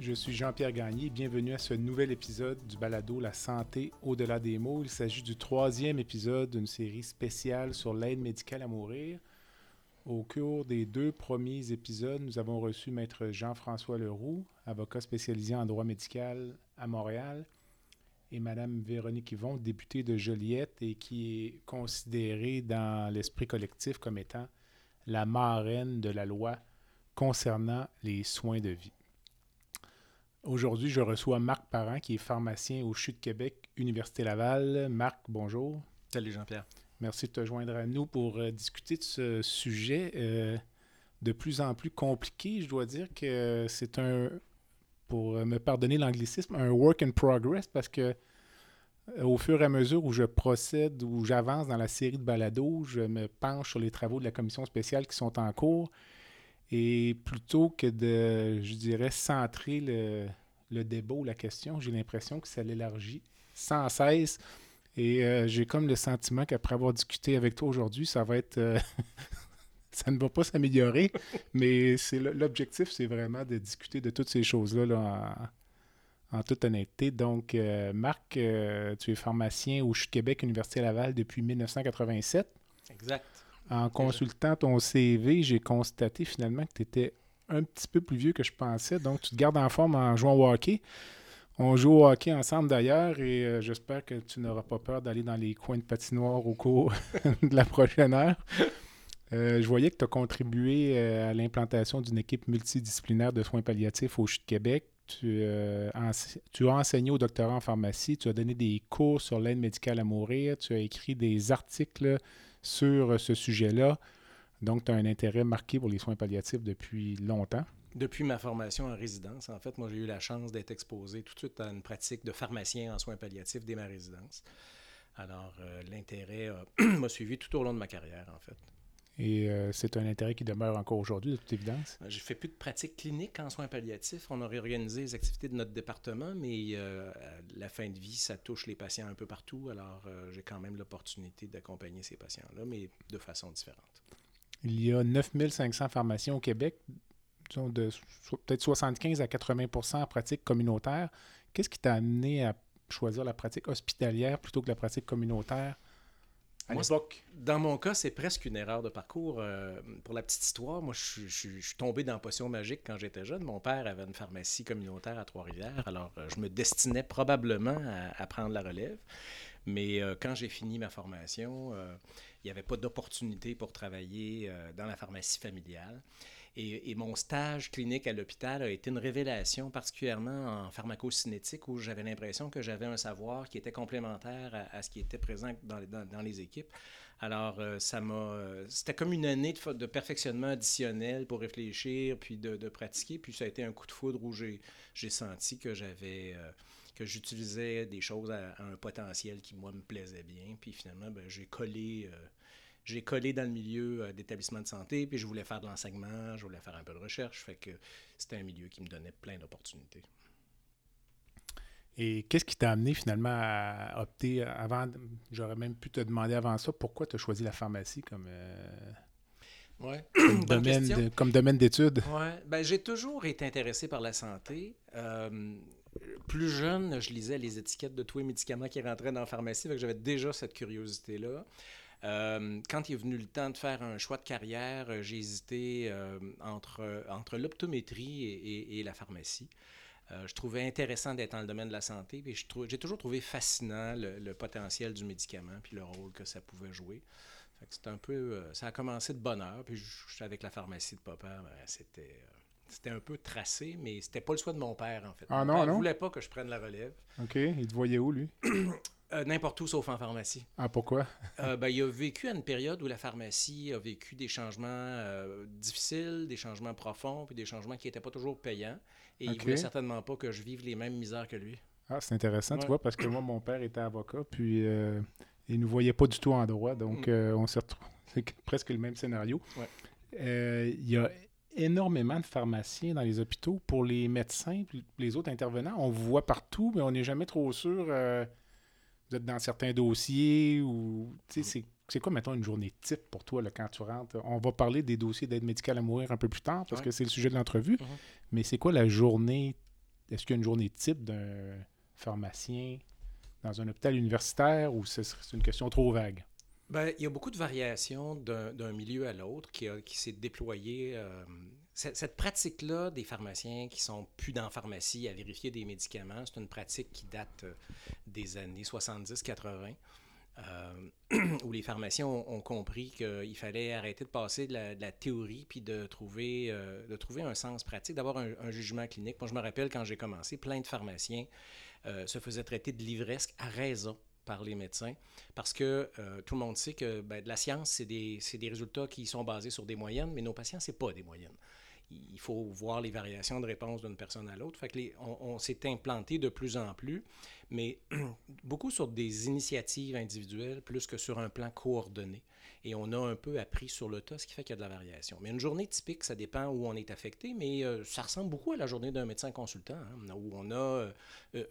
Je suis Jean-Pierre Gagné. Bienvenue à ce nouvel épisode du balado La santé au-delà des mots. Il s'agit du troisième épisode d'une série spéciale sur l'aide médicale à mourir. Au cours des deux premiers épisodes, nous avons reçu Maître Jean-François Leroux, avocat spécialisé en droit médical à Montréal, et Madame Véronique Yvon, députée de Joliette et qui est considérée dans l'esprit collectif comme étant la marraine de la loi concernant les soins de vie. Aujourd'hui, je reçois Marc Parent, qui est pharmacien au CHU de Québec, Université Laval. Marc, bonjour. Salut Jean-Pierre. Merci de te joindre à nous pour euh, discuter de ce sujet euh, de plus en plus compliqué. Je dois dire que c'est un, pour me pardonner l'anglicisme, un work in progress parce que euh, au fur et à mesure où je procède, où j'avance dans la série de balados, je me penche sur les travaux de la commission spéciale qui sont en cours. Et plutôt que de, je dirais, centrer le, débat ou la question, j'ai l'impression que ça l'élargit sans cesse. Et euh, j'ai comme le sentiment qu'après avoir discuté avec toi aujourd'hui, ça va être. euh, ça ne va pas s'améliorer, mais c'est l'objectif, c'est vraiment de discuter de toutes ces choses-là là, en, toute honnêteté. Donc, euh, Marc, tu es pharmacien au CHU Québec, Université Laval depuis 1987. Exact. En consultant ton CV, j'ai constaté finalement que tu étais un petit peu plus vieux que je pensais. Donc, tu te gardes en forme en jouant au hockey. On joue au hockey ensemble d'ailleurs et euh, j'espère que tu n'auras pas peur d'aller dans les coins de patinoire au cours de la prochaine heure. Euh, je voyais que tu as contribué euh, à l'implantation d'une équipe multidisciplinaire de soins palliatifs au CHU de Québec. Tu, as enseigné au doctorat en pharmacie, tu as donné des cours sur l'aide médicale à mourir, tu as écrit des articles sur euh, ce sujet-là. Donc, tu as un intérêt marqué pour les soins palliatifs depuis longtemps. Depuis ma formation en résidence, en fait, moi j'ai eu la chance d'être exposé tout de suite à une pratique de pharmacien en soins palliatifs dès ma résidence. Alors, euh, l'intérêt euh, m'a suivi tout au long de ma carrière, en fait. Et euh, c'est un intérêt qui demeure encore aujourd'hui, de toute évidence. Euh, J'ai fait plus de pratique clinique en soins palliatifs. On a réorganisé les activités de notre département, mais euh, à la fin de vie, ça touche les patients un peu partout. Alors, euh, j'ai quand même l'opportunité d'accompagner ces patients-là, mais de façon différente. Il y a 9500 pharmaciens au Québec, disons de so- peut-être 75 à 80 en pratique communautaire. Qu'est-ce qui t'a amené à choisir la pratique hospitalière plutôt que la pratique communautaire? À Moi, l'époque? Dans mon cas, c'est presque une erreur de parcours. Euh, pour la petite histoire, moi, je, suis- je suis- je suis tombé dans potion magique quand j'étais jeune. Mon père avait une pharmacie communautaire à Trois-Rivières, alors euh, je me destinais probablement à, à prendre la relève. Mais euh, quand j'ai fini ma formation, il n'y avait pas d'opportunité pour travailler dans la pharmacie familiale. Et, mon stage clinique à l'hôpital a été une révélation, particulièrement en pharmacocinétique, où j'avais l'impression que j'avais un savoir qui était complémentaire à, ce qui était présent dans, dans- les équipes. Alors, euh, ça m'a. euh, C'était comme une année de, perfectionnement additionnel pour réfléchir, puis de, pratiquer. Puis ça a été un coup de foudre où j'ai senti que j'avais. euh, que j'utilisais des choses à, un potentiel qui, moi, me plaisait bien. Puis finalement, ben, j'ai collé. J'ai collé dans le milieu euh, d'établissement de santé, puis je voulais faire de l'enseignement, je voulais faire un peu de recherche, fait que c'était un milieu qui me donnait plein d'opportunités. Et qu'est-ce qui t'a amené finalement à opter avant, j'aurais même pu te demander avant ça, pourquoi tu as choisi la pharmacie comme, euh, Ouais. comme Bonne domaine de- comme domaine d'études? Ouais, ben, j'ai toujours été intéressé par la santé. Euh, plus jeune, je lisais les étiquettes de tous les médicaments qui rentraient dans la pharmacie, que j'avais déjà cette curiosité-là. Euh, quand il est venu le temps de faire un choix de carrière, euh, j'ai hésité euh, entre, entre l'optométrie et, et- et la pharmacie. Euh, je trouvais intéressant d'être dans le domaine de la santé, puis j'ai toujours trouvé fascinant le, le potentiel du médicament, puis le rôle que ça pouvait jouer. C'était un peu, ça a commencé de bonne heure, puis je avec la pharmacie de papa, ben, c'était, c'était un peu tracé, mais c'était pas le choix de mon père en fait. Ah mon non, père non? voulait pas que je prenne la relève. OK. Il te voyait où, lui? Euh, n'importe où sauf en pharmacie. Ah, pourquoi? Euh, ben, il a vécu à une période où la pharmacie a vécu des changements euh, difficiles, des changements profonds, puis des changements qui n'étaient pas toujours payants. Et il Ok. voulait certainement pas que je vive les mêmes misères que lui. Ah, c'est intéressant, tu vois, parce que moi, mon père était avocat, puis Ils ne nous voyaient pas du tout en droit, donc mm. on s'est retrouvé. C'est presque le même scénario. Il y a énormément de pharmaciens dans les hôpitaux. Pour les médecins, les autres intervenants, on vous voit partout, mais on n'est jamais trop sûr. Vous êtes dans certains dossiers ou. C'est c'est quoi, mettons, une journée type pour toi là, quand tu rentres? On va parler des dossiers d'aide médicale à mourir un peu plus tard parce que c'est le sujet de l'entrevue. Mhm. Mais c'est quoi la journée? Est-ce qu'il y a une journée type d'un pharmacien dans un hôpital universitaire ou c'est une question trop vague? Bien, il y a beaucoup de variations d'un milieu à l'autre qui, qui s'est déployée. Euh, cette pratique-là des pharmaciens qui sont plus dans la pharmacie à vérifier des médicaments, c'est une pratique qui date euh, des années 70-80. Euh, où les pharmaciens ont, compris qu'il fallait arrêter de passer de la, théorie puis de trouver, euh, de trouver un sens pratique, d'avoir un, jugement clinique. Moi, je me rappelle quand j'ai commencé, plein de pharmaciens se faisaient traiter de livresque à raison par les médecins parce que tout le monde sait que ben, de la science, c'est des, des, résultats qui sont basés sur des moyennes, mais nos patients, ce n'est pas des moyennes il faut voir les variations de réponse d'une personne à l'autre. Fait on, s'est implanté de plus en plus, mais beaucoup sur des initiatives individuelles plus que sur un plan coordonné. Et on a un peu appris sur le tas, ce qui fait qu'il y a de la variation. Mais une journée typique, ça dépend où on est affecté, mais euh, ça ressemble beaucoup à la journée d'un médecin consultant, hein, où on a euh,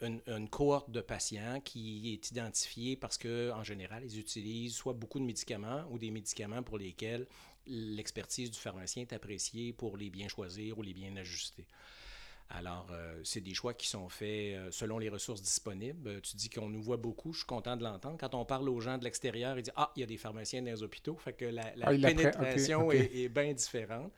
une, une, cohorte de patients qui est identifiée parce qu'en général, ils utilisent soit beaucoup de médicaments ou des médicaments pour lesquels l'expertise du pharmacien est appréciée pour les bien choisir ou les bien ajuster. Alors, euh, c'est des choix qui sont faits euh, selon les ressources disponibles. Euh, tu dis qu'on nous voit beaucoup, je suis content de l'entendre. Quand on parle aux gens de l'extérieur, ils disent Ah, il y a des pharmaciens dans les hôpitaux. Fait que la, ah, pénétration Est, bien différente.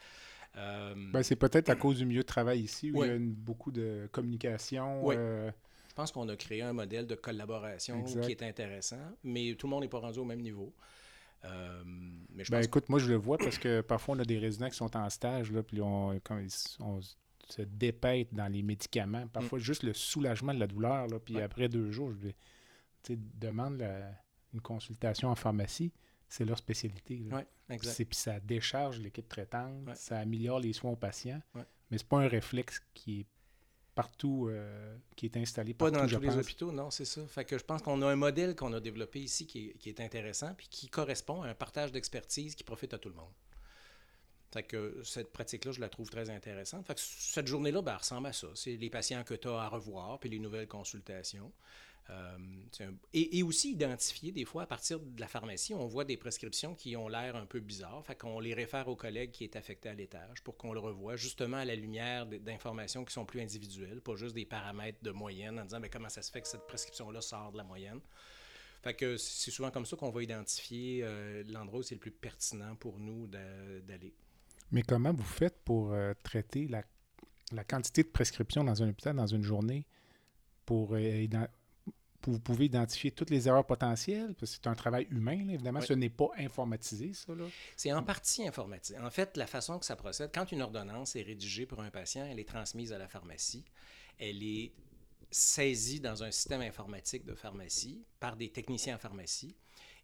Ben, c'est peut-être à cause du milieu de travail ici où il y a beaucoup de communication. Je pense qu'on a créé un modèle de collaboration qui est intéressant, mais tout le monde n'est pas rendu au même niveau. Euh, mais ben, écoute, moi je le vois parce que parfois on a des résidents qui sont en stage, là, puis on, se dépête dans les médicaments. Parfois mm. juste le soulagement de la douleur, là, puis après deux jours, je vais, demande une consultation en pharmacie. C'est leur spécialité. Oui, exact. Puis ça décharge l'équipe traitante, ça améliore les soins aux patients, mais c'est pas un réflexe qui est partout euh, qui est installé partout, Pas dans tous les hôpitaux, non, c'est ça. Fait que je pense qu'on a un modèle qu'on a développé ici qui est, intéressant puis qui correspond à un partage d'expertise qui profite à tout le monde. Fait que cette pratique-là, je la trouve très intéressante. Fait que cette journée-là, ben, ressemble à ça. C'est les patients que tu as à revoir, puis les nouvelles consultations. Euh, et, aussi identifier des fois à partir de la pharmacie, on voit des prescriptions qui ont l'air un peu bizarres. Fait qu'on les réfère au collègue qui est affecté à l'étage pour qu'on le revoie justement à la lumière d'informations qui sont plus individuelles, pas juste des paramètres de moyenne en disant mais comment ça se fait que cette prescription-là sort de la moyenne? Fait que c'est souvent comme ça qu'on va identifier euh, l'endroit où c'est le plus pertinent pour nous d'aller. Mais comment vous faites pour euh, traiter la, la, quantité de prescriptions dans un hôpital dans une journée pour vous pouvez identifier toutes les erreurs potentielles, parce que c'est un travail humain, évidemment, ce n'est pas informatisé, ça. C'est en partie informatisé. En fait, la façon que ça procède, quand une ordonnance est rédigée pour un patient, elle est transmise à la pharmacie, elle est saisie dans un système informatique de pharmacie par des techniciens en pharmacie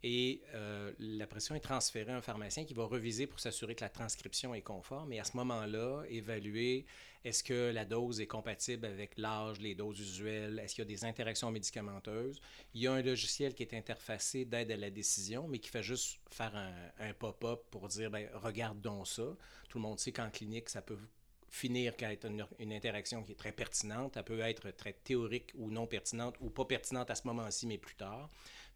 et euh, la pression est transférée à un pharmacien qui va reviser pour s'assurer que la transcription est conforme et à ce moment-là, évaluer est-ce que la dose est compatible avec l'âge, les doses usuelles, est-ce qu'il y a des interactions médicamenteuses? Il y a un logiciel qui est interfacé d'aide à la décision, mais qui fait juste faire un, pop-up pour dire ben, regarde donc ça. Tout le monde sait qu'en clinique, ça peut finir qu'à être une, interaction qui est très pertinente. Elle peut être très théorique ou non pertinente ou pas pertinente à ce moment-ci, mais plus tard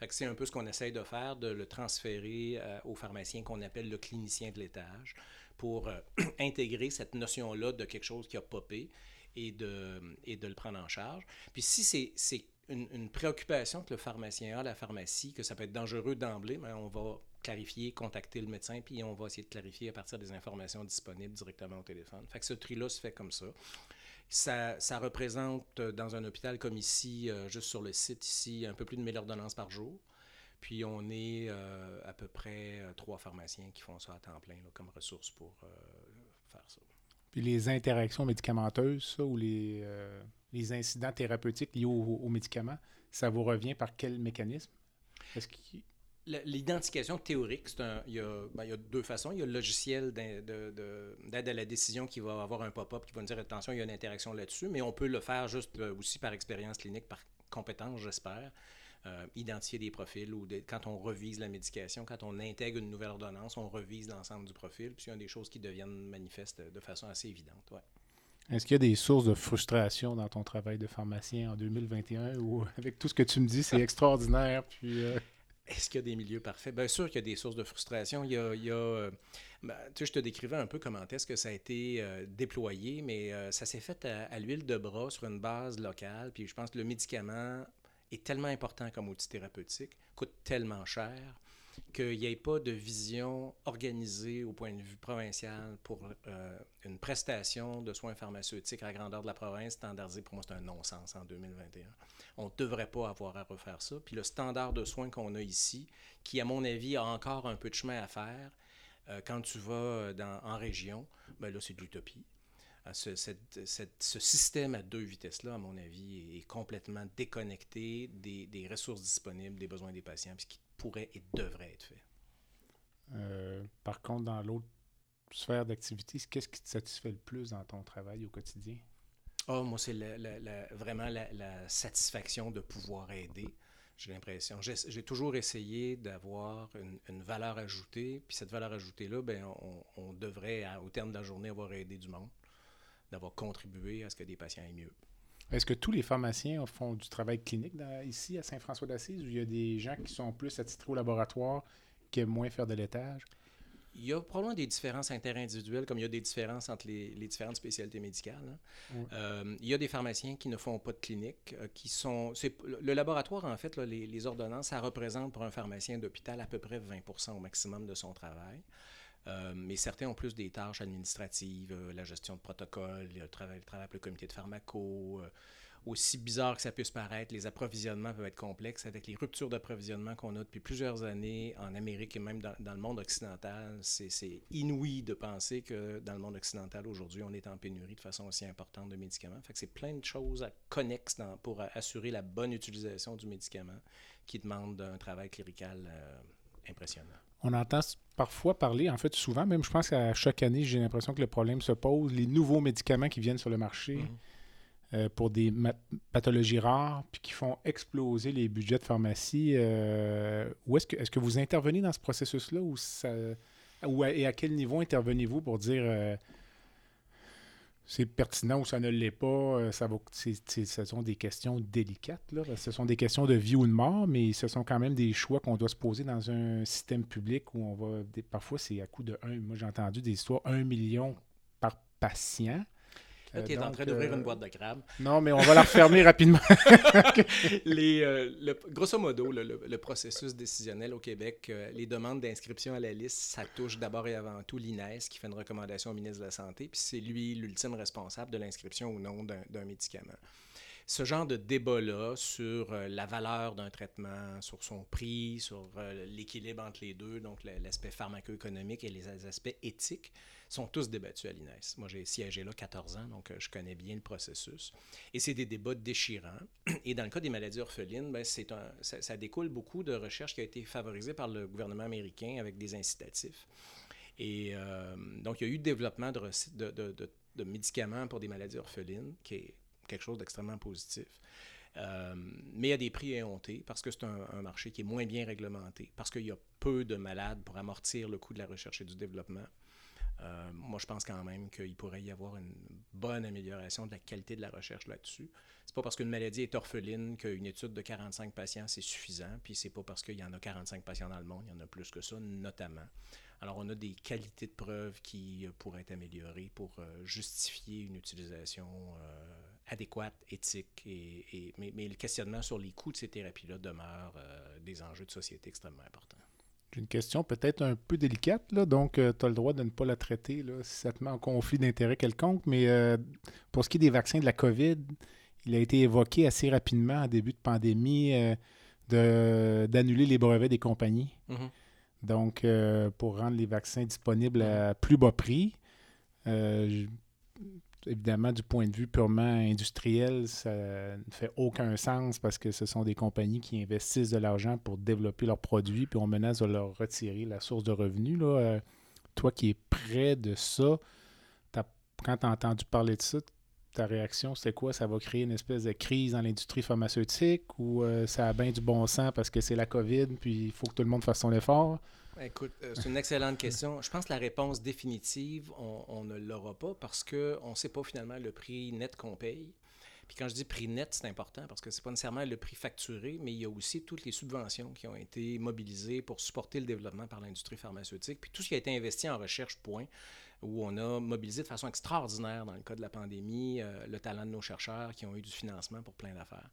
c'est un peu ce qu'on essaye de faire, de le transférer euh, au pharmacien qu'on appelle le clinicien de l'étage pour euh, intégrer cette notion-là de quelque chose qui a popé et de, et de le prendre en charge. Puis si c'est une, préoccupation que le pharmacien a, la pharmacie, que ça peut être dangereux d'emblée, mais ben, on va clarifier, contacter le médecin, puis on va essayer de clarifier à partir des informations disponibles directement au téléphone. Fait que ce tri-là se fait comme ça. Ça, ça, représente, euh, dans un hôpital comme ici, euh, juste sur le site ici, un peu plus de 1000 ordonnances par jour. Puis on est euh, à peu près trois pharmaciens qui font ça à temps plein comme ressource pour faire ça. Puis les interactions médicamenteuses, ça, ou les, les incidents thérapeutiques liés aux, médicaments, ça vous revient par quel mécanisme? Est-ce qu'il L'identification théorique, ben, il, y a, deux façons. Il y a le logiciel d'aide à la décision qui va avoir un pop-up qui va nous dire attention, il y a une interaction là-dessus, mais on peut le faire juste euh, aussi par expérience clinique, par compétence, j'espère. Euh, identifier des profils ou quand on revise la médication, quand on intègre une nouvelle ordonnance, on revise l'ensemble du profil. Puis il y a des choses qui deviennent manifestes de façon assez évidente. Ouais. Est-ce qu'il y a des sources de frustration dans ton travail de pharmacien en 2021 ou avec tout ce que tu me dis, c'est extraordinaire? Puis, euh, Est-ce qu'il y a des milieux parfaits? Bien sûr qu'il y a des sources de frustration. Il y a, il y a euh, ben, tu sais, je te décrivais un peu comment est-ce que ça a été euh, déployé, mais ça s'est fait à, à l'huile de bras sur une base locale. Puis je pense que le médicament est tellement important comme outil thérapeutique, coûte tellement cher qu'il n'y ait pas de vision organisée au point de vue provincial pour euh, une prestation de soins pharmaceutiques à grandeur de la province standardisée. Pour moi, c'est un non-sens en 2021. On ne devrait pas avoir à refaire ça. Puis le standard de soins qu'on a ici, qui, à mon avis, a encore un peu de chemin à faire, euh, quand tu vas dans, en région, ben là, c'est de l'utopie. Ce, ce, système à deux vitesses-là, à mon avis, est complètement déconnecté des, des, ressources disponibles, des besoins des patients, ce qui pourrait et devrait être fait. Euh, par contre, dans l'autre sphère d'activité, qu'est-ce qui te satisfait le plus dans ton travail au quotidien? Oh, moi, c'est vraiment la, satisfaction de pouvoir aider. J'ai l'impression. J'ai toujours essayé d'avoir une, valeur ajoutée. Puis cette valeur ajoutée-là, ben, on, on, devrait, au terme de la journée, avoir aidé du monde d'avoir contribué à ce que des patients aient mieux. Est-ce que tous les pharmaciens font du travail clinique ici à Saint-François-d'Assise ou il y a des gens qui sont plus attitrés au laboratoire qui aiment moins faire de laitage? Il y a probablement des différences interindividuelles, comme il y a des différences entre les, différentes spécialités médicales. Hein. Euh, il y a des pharmaciens qui ne font pas de clinique, euh, qui sont... Le laboratoire, en fait, les, les, ordonnances, ça représente pour un pharmacien d'hôpital à peu près 20 au maximum de son travail. Euh, mais certains ont plus des tâches administratives, euh, la gestion de protocole, le travail, le avec le comité de pharmaco. Euh, aussi bizarre que ça puisse paraître, les approvisionnements peuvent être complexes avec les ruptures d'approvisionnement qu'on a depuis plusieurs années en Amérique et même dans, le monde occidental. C'est inouï de penser que dans le monde occidental aujourd'hui, on est en pénurie de façon aussi importante de médicaments. Fait c'est plein de choses connexes pour assurer la bonne utilisation du médicament qui demandent un travail clérical impressionnant. On entend parfois parler, en fait souvent, même je pense qu'à chaque année, j'ai l'impression que le problème se pose, les nouveaux médicaments qui viennent sur le marché mhm. euh, pour des pathologies rares, puis qui font exploser les budgets de pharmacie. Euh, où est-ce que, est que vous intervenez dans ce processus-là ou, ça, ou et à quel niveau intervenez-vous pour dire euh, c'est pertinent ou ça ne l'est pas. Euh, ça va, ce sont des questions délicates. Là. Ce sont des questions de vie ou de mort, mais ce sont quand même des choix qu'on doit se poser dans un système public où on va. Parfois, c'est à coût de un. Moi, j'ai entendu des histoires, un million par patient. Là, tu es en train d'ouvrir une boîte de crabes. Non, mais on va la refermer rapidement. les, euh, grosso modo, le, processus décisionnel au Québec, euh, les demandes d'inscription à la liste, ça touche d'abord et avant tout l'INES qui fait une recommandation au ministre de la Santé, puis c'est lui l'ultime responsable de l'inscription ou non d'un médicament ce genre de débat-là sur euh, la valeur d'un traitement, sur son prix, sur l'équilibre entre les deux, donc l'aspect pharmaco-économique et les aspects éthiques, sont tous débattus à l'INES. Moi, j'ai siégé là 14 ans, donc euh, je connais bien le processus. Et c'est des débats déchirants. Et dans le cas des maladies orphelines, ben, c'est un, ça, découle beaucoup de recherches qui a été favorisée par le gouvernement américain avec des incitatifs. Et euh, donc, il y a eu le développement de, médicaments pour des maladies orphelines, qui est quelque chose d'extrêmement positif. Euh, mais a des prix éhontés parce que c'est un, un, marché qui est moins bien réglementé, parce qu'il y a peu de malades pour amortir le coût de la recherche et du développement. Euh, moi, je pense quand même qu'il pourrait y avoir une bonne amélioration de la qualité de la recherche là-dessus. C'est pas parce qu'une maladie est orpheline qu'une étude de 45 patients, c'est suffisant. Puis c'est pas parce qu'il y en a 45 patients dans le monde, il y en a plus que ça, notamment. Alors, on a des qualités de preuves qui euh, pourraient être améliorées pour euh, justifier une utilisation adéquate, éthique. Et, mais, le questionnement sur les coûts de ces thérapies-là demeure des enjeux de société extrêmement importants. J'ai une question peut-être un peu délicate, là, donc euh, tu as le droit de ne pas la traiter là, si ça te met en conflit d'intérêt quelconque, mais euh, pour ce qui est des vaccins de la COVID, il a été évoqué assez rapidement en début de pandémie euh, d'annuler les brevets des compagnies. Mm-hmm. Donc, pour rendre les vaccins disponibles à plus bas prix évidemment, du point de vue purement industriel, ça ne fait aucun sens parce que ce sont des compagnies qui investissent de l'argent pour développer leurs produits, puis on menace de leur retirer la source de revenus. Là. Euh, toi qui es près de ça, quand tu as entendu parler de ça, ta réaction, c'était quoi? Ça va créer une espèce de crise dans l'industrie pharmaceutique ou euh, ça a bien du bon sens parce que c'est la COVID puis il faut que tout le monde fasse son effort? Écoute, euh, c'est une excellente question. Je pense que la réponse définitive, on, ne l'aura pas parce qu'on ne sait pas finalement le prix net qu'on paye. Puis quand je dis prix net, c'est important parce que ce n'est pas nécessairement le prix facturé, mais il y a aussi toutes les subventions qui ont été mobilisées pour supporter le développement par l'industrie pharmaceutique, puis tout ce qui a été investi en recherche, point, où on a mobilisé de façon extraordinaire, dans le cas de la pandémie, euh, le talent de nos chercheurs qui ont eu du financement pour plein d'affaires.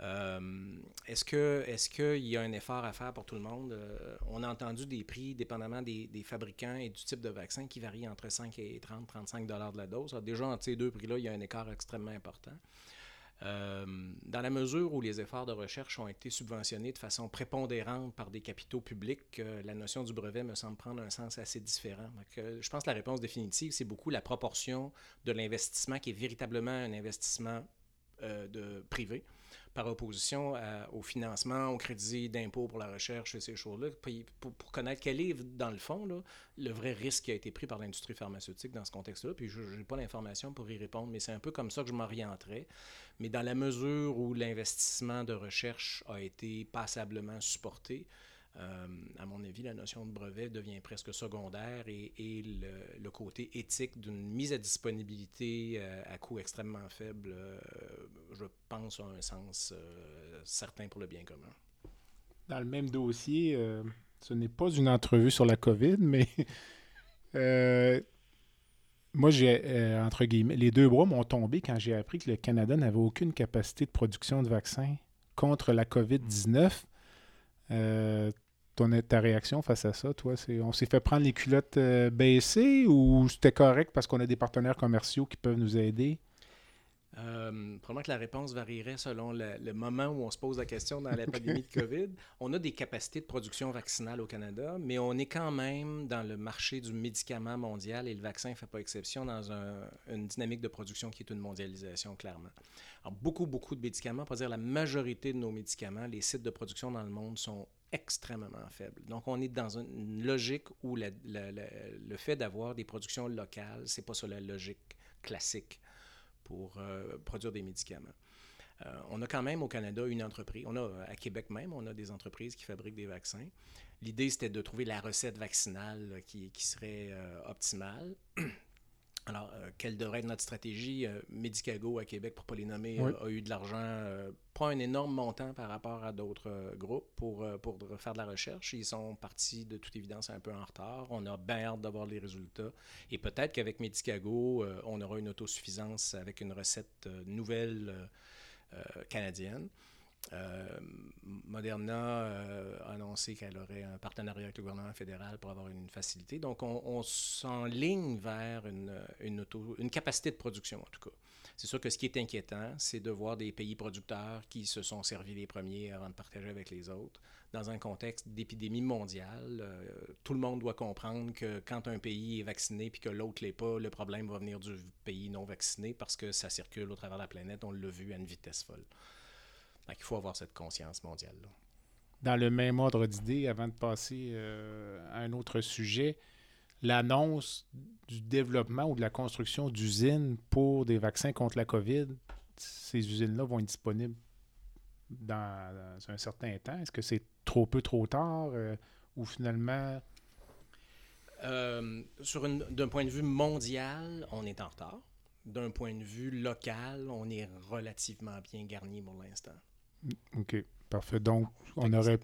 Euh, est-ce que est-ce qu'il y a un effort à faire pour tout le monde? Euh, on a entendu des prix, dépendamment des, fabricants et du type de vaccin, qui varient entre 5 et 30, 35 dollars de la dose. déjà, entre ces deux prix-là, il y a un écart extrêmement important. Euh, dans la mesure où les efforts de recherche ont été subventionnés de façon prépondérante par des capitaux publics, la notion du brevet me semble prendre un sens assez différent. je pense que la réponse définitive, c'est beaucoup la proportion de l'investissement qui est véritablement un investissement de privé par opposition au financement, au crédit d'impôt pour la recherche et ces choses-là, pour, connaître quel est, dans le fond, le vrai risque qui a été pris par l'industrie pharmaceutique dans ce contexte-là. Puis je n'ai pas l'information pour y répondre, mais c'est un peu comme ça que je m'orienterais. Mais dans la mesure où l'investissement de recherche a été passablement supporté, euh, à mon avis, la notion de brevet devient presque secondaire et, le, côté éthique d'une mise à disponibilité euh, à coût extrêmement faible, euh, je pense, a un sens certain pour le bien commun. Dans le même dossier, ce n'est pas une entrevue sur la COVID, mais moi, j'ai, entre guillemets, les deux bras m'ont tombé quand j'ai appris que le Canada n'avait aucune capacité de production de vaccins contre la COVID-19. Euh, ton, ta réaction face à ça, toi? C'est, on s'est fait prendre les culottes euh, baissées ou c'était correct parce qu'on a des partenaires commerciaux qui peuvent nous aider? Euh, probablement que la réponse varierait selon le, moment où on se pose la question dans la pandémie de COVID. On a des capacités de production vaccinale au Canada, mais on est quand même dans le marché du médicament mondial et le vaccin ne fait pas exception dans une dynamique de production qui est une mondialisation, clairement. Alors, beaucoup, beaucoup de médicaments, pour dire la majorité de nos médicaments, les sites de production dans le monde sont extrêmement faibles. Donc, on est dans une logique où le fait d'avoir des productions locales, c'est pas ça la logique classique pour euh, produire des médicaments. Euh, on a quand même au Canada une entreprise, on a à Québec même, on a des entreprises qui fabriquent des vaccins. L'idée, c'était de trouver la recette vaccinale qui, serait euh, optimale. Alors, euh, quelle devrait être notre stratégie? Euh, Medicago à Québec, pour ne pas les nommer, a eu de l'argent, euh, pas un énorme montant par rapport à d'autres groupes pour, pour faire de la recherche. Ils sont partis de toute évidence un peu en retard. On a bien hâte d'avoir les résultats. Et peut-être qu'avec Medicago, on aura une autosuffisance avec une recette nouvelle canadienne. Euh, Moderna euh, a annoncé qu'elle aurait un partenariat avec le gouvernement fédéral pour avoir une facilité. Donc, on, s'enligne vers une, capacité de production, en tout cas. C'est sûr que ce qui est inquiétant, c'est de voir des pays producteurs qui se sont servis les premiers avant de partager avec les autres. Dans un contexte d'épidémie mondiale, euh, tout le monde doit comprendre que quand un pays est vacciné puis que l'autre l'est pas, le problème va venir du pays non vacciné parce que ça circule au travers de la planète. On l'a vu à une vitesse folle. Donc, il faut avoir cette conscience mondiale. Là. Dans le même ordre d'idée, avant de passer euh, à un autre sujet, l'annonce du développement ou de la construction d'usines pour des vaccins contre la COVID, ces usines-là vont être disponibles dans, un certain temps? Est-ce que c'est trop peu, trop tard euh, ou finalement... Euh, sur d'un point de vue mondial, on est en retard. D'un point de vue local, on est relativement bien garni pour l'instant. OK, parfait. Donc, on aurait.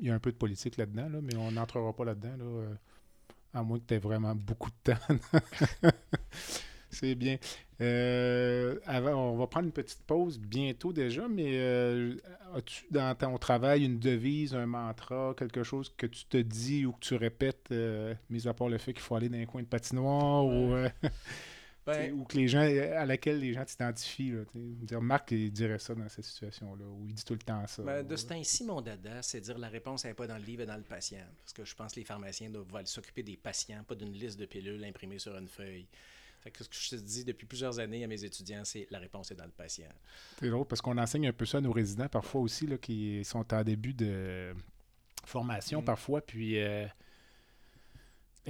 Il y a un peu de politique là-dedans, là, mais on n'entrera pas là-dedans, là, euh, à moins que tu aies vraiment beaucoup de temps. C'est bien. Euh, avant, on va prendre une petite pause bientôt déjà, mais euh, as-tu dans ton travail une devise, un mantra, quelque chose que tu te dis ou que tu répètes, mis à part le fait qu'il faut aller dans un coin de patinoire ou. Ben, ou que les gens, à laquelle les gens t'identifient. Dire Marc il dirait ça dans cette situation-là, où il dit tout le temps ça. Ben, de ce temps-ci, mon dada, c'est dire la réponse n'est pas dans le livre et dans le patient. Parce que je pense que les pharmaciens doivent s'occuper des patients, pas d'une liste de pilules imprimées sur une feuille. Fait que ce que je te dis depuis plusieurs années à mes étudiants, c'est la réponse est dans le patient. C'est drôle parce qu'on enseigne un peu ça à nos résidents parfois aussi, là, qui sont en début de formation mm. parfois, puis. Euh,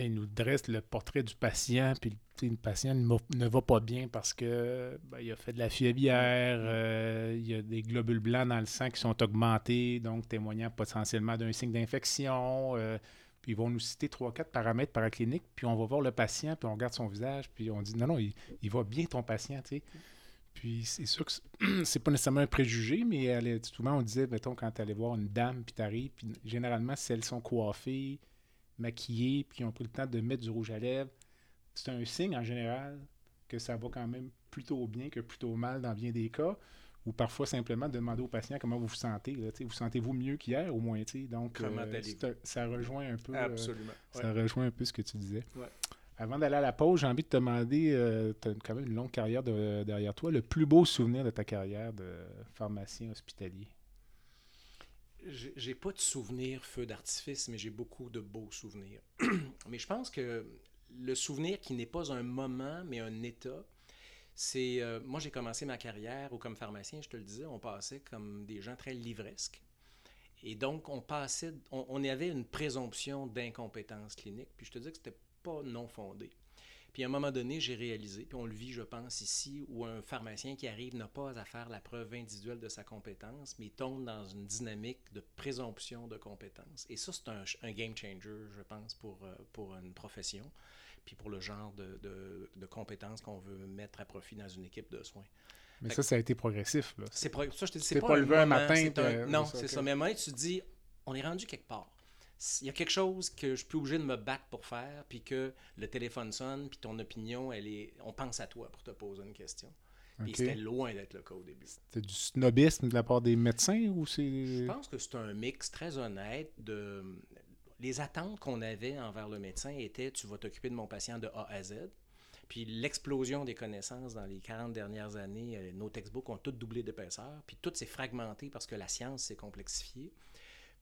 il nous dresse le portrait du patient, puis le patient ne va pas bien parce que ben, il a fait de la fièvre euh, il y a des globules blancs dans le sang qui sont augmentés, donc témoignant potentiellement d'un signe d'infection. Euh, puis ils vont nous citer trois, quatre paramètres paracliniques, puis on va voir le patient, puis on regarde son visage, puis on dit non, non, il, il va bien ton patient, tu sais. Puis c'est sûr que c'est pas nécessairement un préjugé, mais elle, souvent on disait, mettons, quand tu allais voir une dame, puis t'arrives, puis généralement, si elles sont coiffées, maquillées, puis ont pris le temps de mettre du rouge à lèvres, c'est un signe en général que ça va quand même plutôt bien que plutôt mal dans bien des cas. Ou parfois simplement demander au patient comment vous vous sentez. Là, vous sentez-vous mieux qu'hier au moins? Donc, euh, ça rejoint un peu. Euh. Ça rejoint un peu ce que tu disais. Avant d'aller à la pause, j'ai envie de te demander, euh, tu as quand même une longue carrière derrière toi, le plus beau souvenir de ta carrière de pharmacien hospitalier? J'ai pas de souvenirs feu d'artifice, mais j'ai beaucoup de beaux souvenirs. mais je pense que le souvenir qui n'est pas un moment, mais un état, c'est. Euh, moi, j'ai commencé ma carrière ou comme pharmacien, je te le disais, on passait comme des gens très livresques. Et donc, on passait. On, on avait une présomption d'incompétence clinique. Puis je te dis que c'était non fondé. Puis à un moment donné, j'ai réalisé, puis on le vit, je pense, ici, où un pharmacien qui arrive n'a pas à faire la preuve individuelle de sa compétence, mais tombe dans une dynamique de présomption de compétence. Et ça, c'est un, game changer, je pense, pour, euh, pour une profession, puis pour le genre de, de, compétences qu'on veut mettre à profit dans une équipe de soins. Mais ça, ça a été progressif. C'est ça, je te dis, c'est pas, levé un matin. non, c'est ça. Mais moi, tu te dis, on est rendu quelque part il y a quelque chose que je suis obligé de me battre pour faire, puis que le téléphone sonne, puis ton opinion, elle est, on pense à toi pour te poser une question. Puis c'était loin d'être le cas au début. C'était du snobisme de la part des médecins ou c'est... Je pense que c'est un mix très honnête de... Les attentes qu'on avait envers le médecin étaient « tu vas t'occuper de mon patient de A à Z ». Puis l'explosion des connaissances dans les 40 dernières années, euh, nos textbooks ont toutes doublé d'épaisseur, puis tout s'est fragmenté parce que la science s'est complexifiée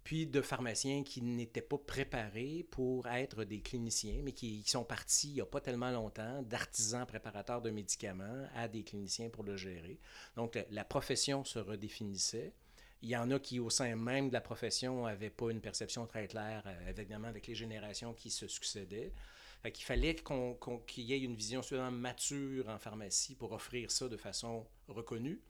puis de pharmaciens qui n'étaient pas préparés pour être des cliniciens, mais qui, sont partis il n'y a pas tellement longtemps d'artisans préparateurs de médicaments à des cliniciens pour le gérer. Donc la, profession se redéfinissait. Il y en a qui, au sein même de la profession, n'avaient pas une perception très claire, euh, évidemment, avec les générations qui se succédaient. Fait qu'il fallait qu'il y ait une vision suffisamment mature en pharmacie pour offrir ça de façon reconnue.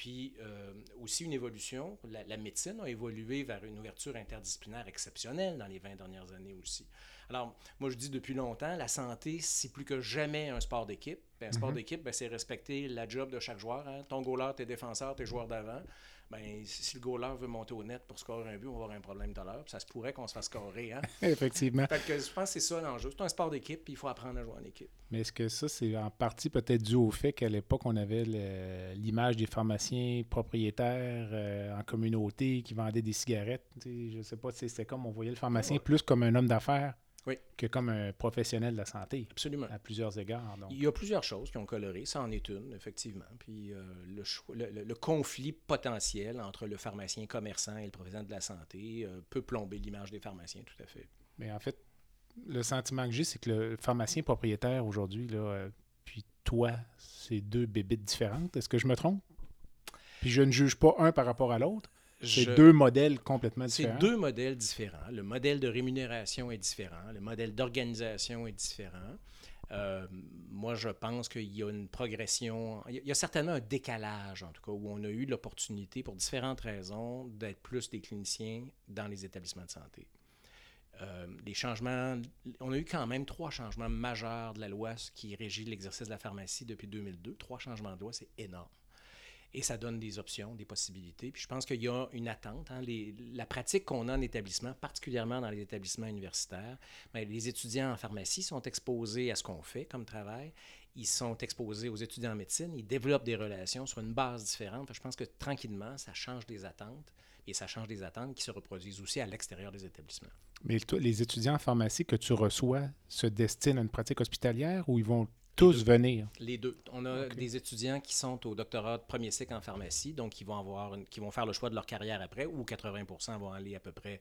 Puis euh, aussi une évolution, la, médecine a évolué vers une ouverture interdisciplinaire exceptionnelle dans les 20 dernières années aussi. Alors, moi je dis depuis longtemps, la santé, c'est plus que jamais un sport d'équipe. Un sport mm-hmm. d'équipe, ben, c'est respecter la job de chaque joueur. Hein. Ton goaler, tes défenseurs, tes joueurs d'avant ben, si le goaler veut monter au net pour scorer un but, on va avoir un problème tout à l'heure. Ça se pourrait qu'on se fasse scorer. Hein? Effectivement. Fait que je pense que c'est ça l'enjeu. C'est un sport d'équipe, puis il faut apprendre à jouer en équipe. Mais est-ce que ça, c'est en partie peut-être dû au fait qu'à l'époque, on avait l'image des pharmaciens propriétaires euh, en communauté qui vendaient des cigarettes? Je ne sais pas, c'était comme on voyait le pharmacien plus comme un homme d'affaires oui. que comme un professionnel de la santé. Absolument. À plusieurs égards. Il y a plusieurs choses qui ont coloré. Ça en est une, effectivement. Puis euh, le, le, conflit potentiel entre le pharmacien commerçant et le professionnel de la santé euh, peut plomber l'image des pharmaciens, tout à fait. Mais en fait, le sentiment que j'ai, c'est que le pharmacien propriétaire aujourd'hui, là, euh, puis toi, c'est deux bébites différentes. Est-ce que je me trompe? Puis je ne juge pas un par rapport à l'autre. C'est deux modèles complètement différents. C'est deux modèles différents. Le modèle de rémunération est différent. Le modèle d'organisation est différent. Euh, moi, je pense qu'il y a une progression. Il y a certainement un décalage, en tout cas, où on a eu l'opportunité, pour différentes raisons, d'être plus des cliniciens dans les établissements de santé. Euh, les changements, on a eu quand même trois changements majeurs de la loi qui régit l'exercice de la pharmacie depuis 2002. Trois changements de loi, c'est énorme et ça donne des options, des possibilités. Puis je pense qu'il y a une attente. Hein. la pratique qu'on a en établissement, particulièrement dans les établissements universitaires, bien, les étudiants en pharmacie sont exposés à ce qu'on fait comme travail. Ils sont exposés aux étudiants en médecine. Ils développent des relations sur une base différente. Je pense que tranquillement, ça change des attentes et ça change des attentes qui se reproduisent aussi à l'extérieur des établissements. Mais les étudiants en pharmacie que tu reçois se destinent à une pratique hospitalière ou ils vont tous venir? Les deux. On a des étudiants qui sont au doctorat de premier cycle en pharmacie, donc qui vont, avoir qui vont faire le choix de leur carrière après, ou 80% vont aller à peu près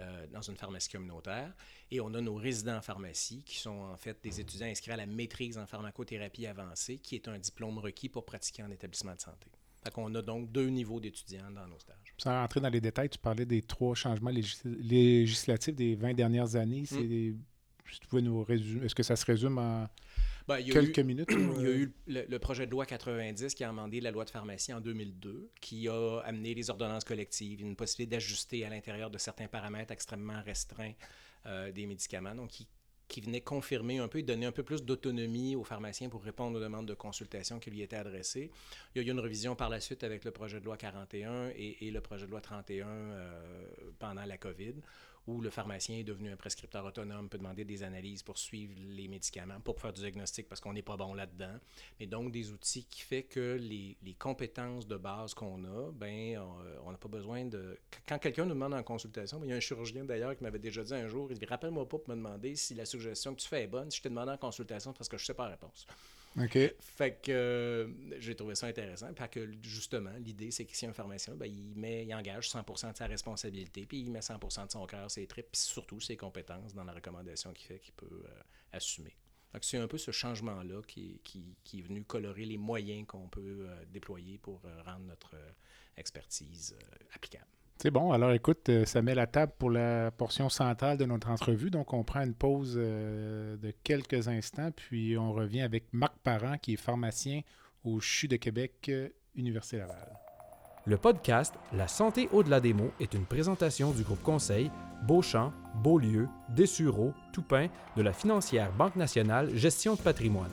euh, dans une pharmacie communautaire. Et on a nos résidents en pharmacie, qui sont en fait des étudiants inscrits à la maîtrise en pharmacothérapie avancée, qui est un diplôme requis pour pratiquer en établissement de santé. Donc, on a donc deux niveaux d'étudiants dans nos stages. Sans rentrer dans les détails, tu parlais des trois changements législatifs des 20 dernières années. C'est mm si tu pouvais nous résumer, est-ce que ça se résume en Ben, il y a quelques eu- minutes? Il y a eu le, le projet de loi 90 qui a amendé la loi de pharmacie en 2002, qui a amené les ordonnances collectives, une possibilité d'ajuster à l'intérieur de certains paramètres extrêmement restreints euh, des médicaments, donc qui, qui venait confirmer un peu et donner un peu plus d'autonomie aux pharmaciens pour répondre aux demandes de consultation qui lui étaient adressées. Il y a eu une révision par la suite avec le projet de loi 41 et, et le projet de loi 31 euh, pendant la COVID où le pharmacien est devenu un prescripteur autonome, peut demander des analyses pour suivre les médicaments, pour faire du diagnostic parce qu'on n'est pas bon là-dedans. Mais donc, des outils qui fait que les, les compétences de base qu'on a, ben, on n'a pas besoin de... Quand quelqu'un nous demande en consultation, ben, il y a un chirurgien d'ailleurs qui m'avait déjà dit un jour, il dit, rappelle-moi pas pour me demander si la suggestion que tu fais est bonne, si je t'ai demandé en consultation parce que je sais pas la réponse. OK. Fait que euh, j'ai trouvé ça intéressant. Parce que justement, l'idée, c'est que si un pharmacien, ben, il, met, il engage 100 de sa responsabilité, puis il met 100 de son cœur, ses tripes, puis surtout ses compétences dans la recommandation qu'il fait qu'il peut euh, assumer. Que c'est un peu ce changement-là qui, qui, qui est venu colorer les moyens qu'on peut euh, déployer pour rendre notre expertise applicable. C'est bon. Alors, écoute, euh, ça met la table pour la portion centrale de notre entrevue. Donc, on prend une pause euh, de quelques instants, puis on revient avec Marc Parent, qui est pharmacien au CHU de Québec, euh, Université Laval. Le podcast La santé au-delà des mots est une présentation du groupe conseil Beauchamp, Beaulieu, Dessureau, Toupin de la financière Banque nationale Gestion de patrimoine.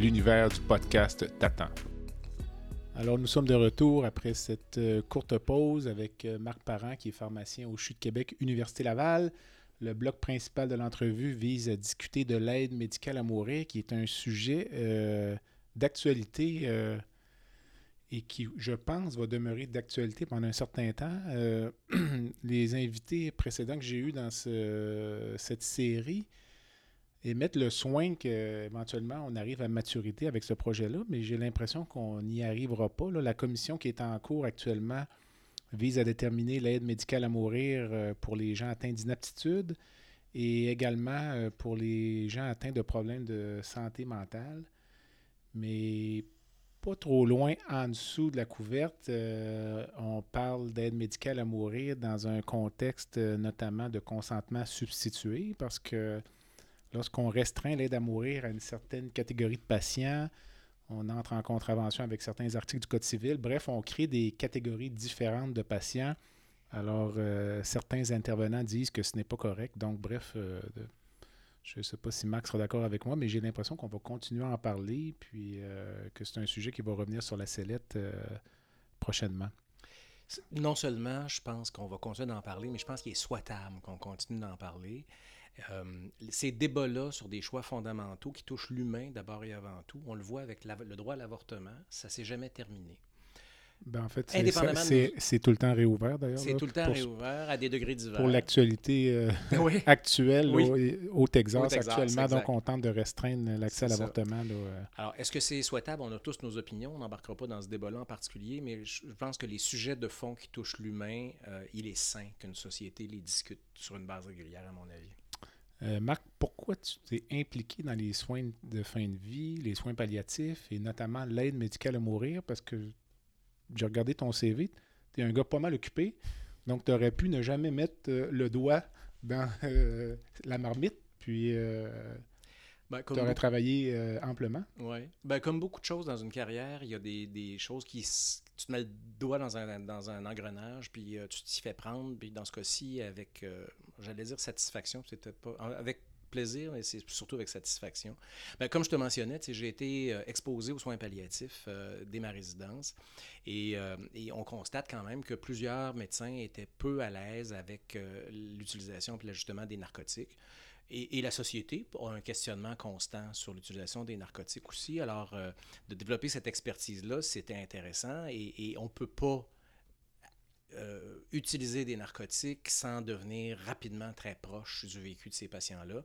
L'univers du podcast t'attend. Alors, nous sommes de retour après cette euh, courte pause avec euh, Marc Parent, qui est pharmacien au CHU de Québec, Université Laval. Le bloc principal de l'entrevue vise à discuter de l'aide médicale à mourir, qui est un sujet euh, d'actualité et qui, je pense, va demeurer d'actualité pendant un certain temps. Les invités précédents que j'ai eus dans ce- cette série émettent le soin qu'éventuellement on arrive à maturité avec ce projet-là, mais j'ai l'impression qu'on n'y arrivera pas. là. La commission qui est en cours actuellement vise à déterminer l'aide médicale à mourir euh, pour les gens atteints d'inaptitude et également euh, pour les gens atteints de problèmes de santé mentale. Mais pas trop loin en dessous de la couverte, euh, on parle d'aide médicale à mourir dans un contexte notamment de consentement substitué parce que lorsqu'on restreint l'aide à mourir à une certaine catégorie de patients, on entre en contravention avec certains articles du Code civil. Bref, on crée des catégories différentes de patients. Alors, euh, certains intervenants disent que ce n'est pas correct. Donc, bref, euh, je ne sais pas si Max sera d'accord avec moi, mais j'ai l'impression qu'on va continuer à en parler, puis euh, que c'est un sujet qui va revenir sur la sellette prochainement. Non seulement je pense qu'on va continuer d'en parler, mais je pense qu'il est souhaitable qu'on continue d'en parler. Euh, ces débats-là sur des choix fondamentaux qui touchent l'humain d'abord et avant tout, on le voit avec la- le droit à l'avortement, ça s'est jamais terminé. Ben, en fait, c'est, Indépendamment ça- de c'est, c'est tout le temps réouvert, d'ailleurs. C'est tout le temps pour, réouvert à des degrés divers. Pour l'actualité euh, Oui. actuelle Oui. au, au Texas, Au Texas, actuellement, donc on tente de restreindre l'accès à l'avortement. euh, Alors, est-ce que c'est souhaitable? On a tous nos opinions, on n'embarquera pas dans ce débat-là en particulier, mais je je pense que les sujets de fond qui touchent l'humain, euh, il est sain qu'une société les discute sur une base régulière, à mon avis. Euh, Marc, pourquoi tu t'es impliqué dans les soins de fin de vie, les soins palliatifs et notamment l'aide médicale à mourir? Parce que j'ai regardé ton CV, tu es un gars pas mal occupé, donc tu aurais pu ne jamais mettre euh, le doigt dans euh, la marmite, puis Ben, tu aurais beaucoup- travaillé euh, amplement. Ouais. Ben, comme beaucoup de choses dans une carrière, il y a des, des choses qui. Tu te mets le doigt dans un, dans un engrenage, puis euh, tu t'y fais prendre. Puis dans ce cas-ci, avec, euh, j'allais dire satisfaction, c'était pas. Avec plaisir, mais c'est surtout avec satisfaction. Ben, comme je te mentionnais, j'ai été exposé aux soins palliatifs dès ma résidence. Et, et on constate quand même que plusieurs médecins étaient peu à l'aise avec l'utilisation et l'ajustement des narcotiques. Et, et la société a un questionnement constant sur l'utilisation des narcotiques aussi. Alors, euh, de développer cette expertise-là, c'était intéressant et, et on ne peut pas euh, utiliser des narcotiques sans devenir rapidement très proche du vécu de ces patients-là.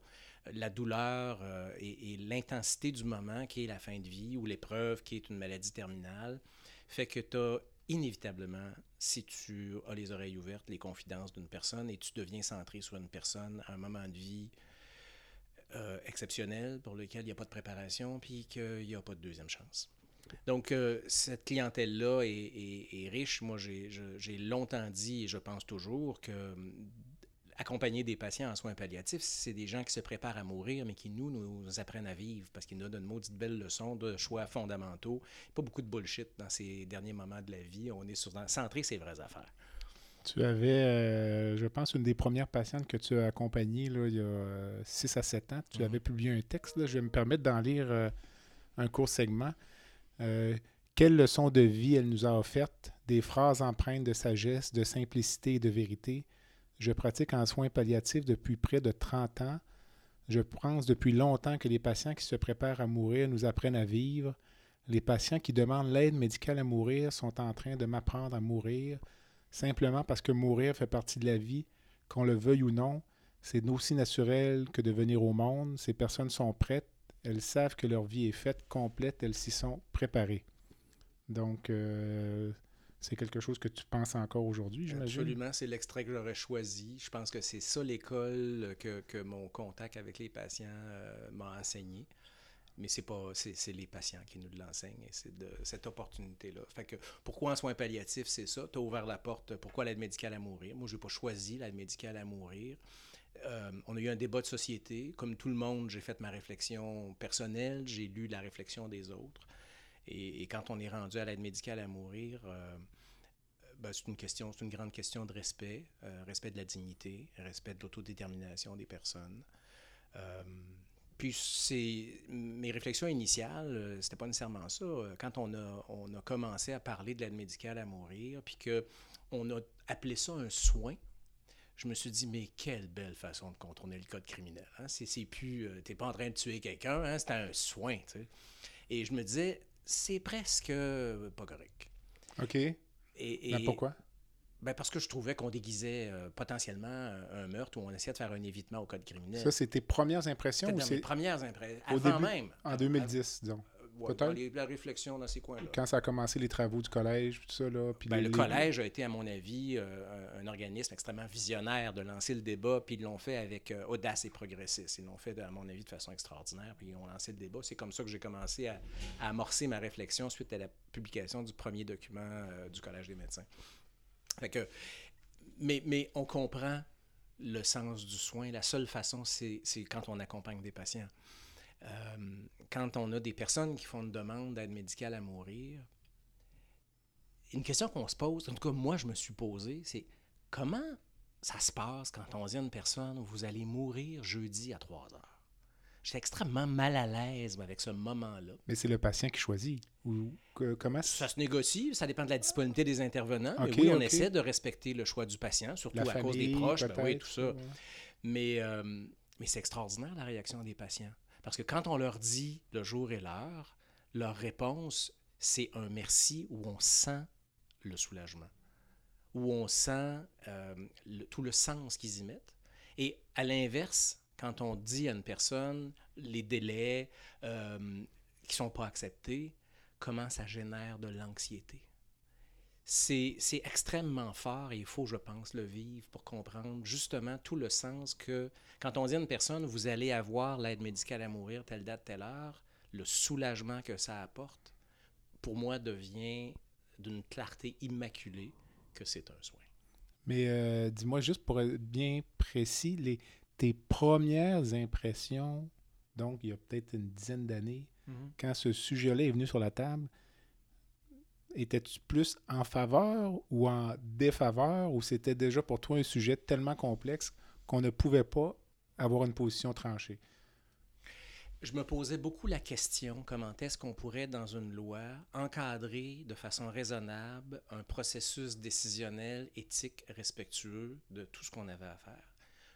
La douleur euh, et, l'intensité du moment qui est la fin de vie ou l'épreuve qui est une maladie terminale fait que tu as inévitablement, si tu as les oreilles ouvertes, les confidences d'une personne et tu deviens centré sur une personne à un moment de vie euh, exceptionnel pour lequel il n'y a pas de préparation puis qu'il n'y a pas de deuxième chance. Donc, euh, cette clientèle-là est, riche. Moi, j'ai longtemps dit, et je pense toujours, que hum, accompagner des patients en soins palliatifs, c'est des gens qui se préparent à mourir, mais qui nous, nous apprennent à vivre parce qu'ils nous donnent une maudite belle leçon de choix fondamentaux. Pas beaucoup de bullshit dans ces derniers moments de la vie. On est sur, centré ces vraies affaires. Tu avais, euh, je pense, une des premières patientes que tu as accompagnées là, il y a 6 à 7 ans. Tu mm-hmm. avais publié un texte. Là, je vais me permettre d'en lire euh, un court segment. Euh, quelle leçon de vie elle nous a offerte, des phrases empreintes de sagesse, de simplicité et de vérité. Je pratique en soins palliatifs depuis près de 30 ans. Je pense depuis longtemps que les patients qui se préparent à mourir nous apprennent à vivre. Les patients qui demandent l'aide médicale à mourir sont en train de m'apprendre à mourir, simplement parce que mourir fait partie de la vie, qu'on le veuille ou non. C'est aussi naturel que de venir au monde. Ces personnes sont prêtes elles savent que leur vie est faite, complète, elles s'y sont préparées. Donc, euh, c'est quelque chose que tu penses encore aujourd'hui, j'imagine? Absolument, c'est l'extrait que j'aurais choisi. Je pense que c'est ça l'école que, mon contact avec les patients euh, m'a enseigné. Mais c'est pas c'est les patients qui nous l'enseignent et c'est de cette opportunité-là. Fait que pourquoi en soins palliatifs, c'est ça? Tu as ouvert la porte. Pourquoi l'aide médicale à mourir? Moi, je n'ai pas choisi l'aide médicale à mourir. Euh, on a eu un débat de société. Comme tout le monde, j'ai fait ma réflexion personnelle, j'ai lu la réflexion des autres. Et, quand on est rendu à l'aide médicale à mourir, euh, ben, c'est une question, c'est une grande question de respect, euh, respect de la dignité, respect de l'autodétermination des personnes. Puis c'est mes réflexions initiales, c'était pas nécessairement ça. Quand on a, on a commencé à parler de l'aide médicale à mourir, puis que on a appelé ça un soin, je me suis dit, mais quelle belle façon de contourner le code criminel. Hein? C'est plus, euh, t'es pas en train de tuer quelqu'un, hein? c'est un soin. Tu Et je me disais, c'est presque pas correct. OK. Et, pourquoi? Ben parce que je trouvais qu'on déguisait euh, potentiellement un meurtre ou on essayait de faire un évitement au code criminel. Ça, c'est tes premières impressions? C'était mes premières impressions. Avant même. En 2010, disons la réflexion dans ces coins-là. Quand ça a commencé les travaux du collège, tout ça, là. Puis ben, Le collège a été, à mon avis, euh, un, organisme extrêmement visionnaire de lancer le débat, puis ils l'ont fait avec euh, audace et progressiste. Ils l'ont fait, à mon avis, de façon extraordinaire, puis ils ont lancé le débat. C'est comme ça que j'ai commencé à, amorcer ma réflexion suite à la publication du premier document euh, du Collège des médecins. Mais on comprend le sens du soin. La seule façon, c'est quand on accompagne des patients. Euh, quand on a des personnes qui font une demande d'aide médicale à mourir, une question qu'on se pose, en tout cas moi je me suis posé, c'est comment ça se passe quand on dit à une personne vous allez mourir jeudi à 3 heures? J'étais extrêmement mal à l'aise avec ce moment-là. Mais c'est le patient qui choisit. Ou comment ça se négocie, ça dépend de la disponibilité des intervenants. mais oui, on essaie de respecter le choix du patient, surtout à cause des proches, ben oui, tout ça. Mais, euh, mais c'est extraordinaire la réaction des patients. Parce que quand on leur dit le jour et l'heure, leur réponse, c'est un merci où on sent le soulagement, où on sent euh, tout le sens qu'ils y mettent. Et à l'inverse, quand on dit à une personne les délais euh, qui ne sont pas acceptés, comment ça génère de l'anxiété. C'est extrêmement fort et il faut, je pense, le vivre pour comprendre justement tout le sens que quand on dit à une personne, vous allez avoir l'aide médicale à mourir telle date, telle heure, le soulagement que ça apporte, pour moi, devient d'une clarté immaculée que c'est un soin. Mais euh, dis-moi juste pour être bien précis, les, tes premières impressions, donc il y a peut-être une dizaine d'années, mm-hmm. quand ce sujet-là est venu sur la table, étais-tu plus en faveur ou en défaveur ou c'était déjà pour toi un sujet tellement complexe qu'on ne pouvait pas avoir une position tranchée? Je me posais beaucoup la question comment est-ce qu'on pourrait, dans une loi, encadrer de façon raisonnable un processus décisionnel, éthique, respectueux de tout ce qu'on avait à faire?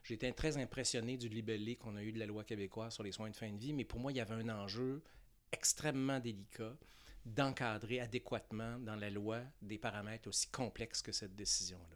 J'étais très impressionné du libellé qu'on a eu de la loi québécoise sur les soins de fin de vie, mais pour moi, il y avait un enjeu extrêmement délicat d'encadrer adéquatement dans la loi des paramètres aussi complexes que cette décision-là.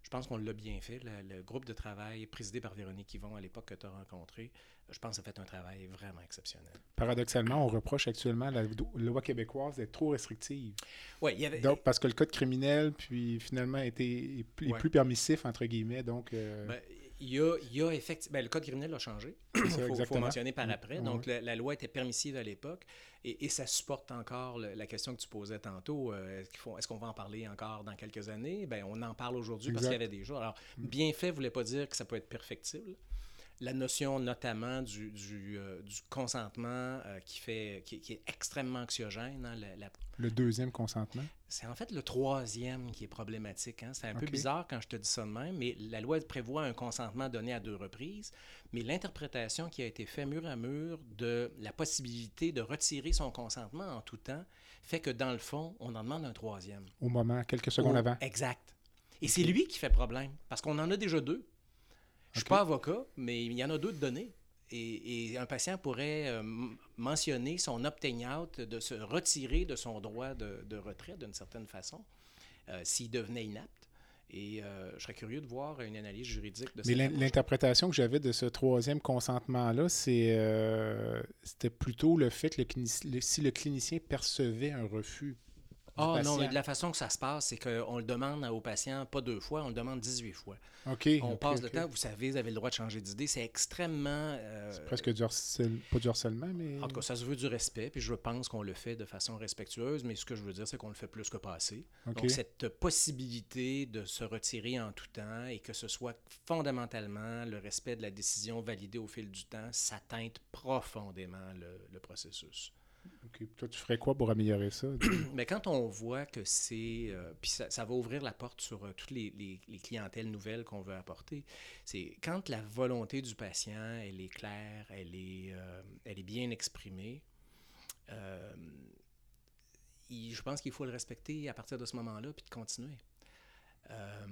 Je pense qu'on l'a bien fait. Le, le, groupe de travail présidé par Véronique Yvon à l'époque que tu as rencontré, je pense, a fait un travail vraiment exceptionnel. Paradoxalement, on reproche actuellement la loi québécoise d'être trop restrictive. Oui, il y avait... Donc, parce que le code criminel, puis finalement, était, est, plus, ouais. plus permissif, entre guillemets. Donc, euh... ben, il y a, il y a effectivement. Ben, le code criminel a changé. Il faut, faut, mentionner par après. Donc, la, la, loi était permissive à l'époque et, et, ça supporte encore le, la question que tu posais tantôt. Euh, est-ce qu'on est va en parler encore dans quelques années? Ben, on en parle aujourd'hui parce qu'il y avait des jours. Alors, bien fait ne voulait pas dire que ça peut être perfectible la notion notamment du, du, euh, du consentement euh, qui, fait, qui, qui, est extrêmement anxiogène. Hein, la, la... Le deuxième consentement? C'est en fait le troisième qui est problématique. Hein. C'est un okay. peu bizarre quand je te dis ça de même, mais la loi prévoit un consentement donné à deux reprises, mais l'interprétation qui a été faite mur à mur de la possibilité de retirer son consentement en tout temps fait que dans le fond, on en demande un troisième. Au moment, quelques secondes Au... avant. Exact. Et okay. c'est lui qui fait problème, parce qu'on en a déjà deux. Je ne suis pas avocat, mais il y en a d'autres données. Et, et, un patient pourrait euh, mentionner son opting out, de se retirer de son droit de, de retraite d'une certaine façon, euh, s'il devenait inapte. Et euh, je serais curieux de voir une analyse juridique de Mais l'interprétation que j'avais de ce troisième consentement-là, c'était plutôt le fait que le, si le clinicien percevait un refus ah oh, non, mais de la façon que ça se passe, c'est qu'on le demande aux patients pas deux fois, on le demande 18 fois. OK. On okay, passe okay. le temps, vous savez, vous avez le droit de changer d'idée. C'est extrêmement. Euh... C'est presque du harcèlement, pas du harcèlement, mais. En tout cas, ça se veut du respect, puis je pense qu'on le fait de façon respectueuse, mais ce que je veux dire, c'est qu'on le fait plus que pas assez. Okay. Donc, cette possibilité de se retirer en tout temps et que ce soit fondamentalement le respect de la décision validée au fil du temps, ça teinte profondément le, le processus. Toi, tu ferais quoi pour améliorer ça? Mais quand on voit que c'est... Euh, puis ça, va ouvrir la porte sur euh, toutes les, les, les, clientèles nouvelles qu'on veut apporter. C'est quand la volonté du patient, elle est claire, elle est, euh, elle est bien exprimée, je pense qu'il faut le respecter à partir de ce moment-là, puis de continuer. Euh,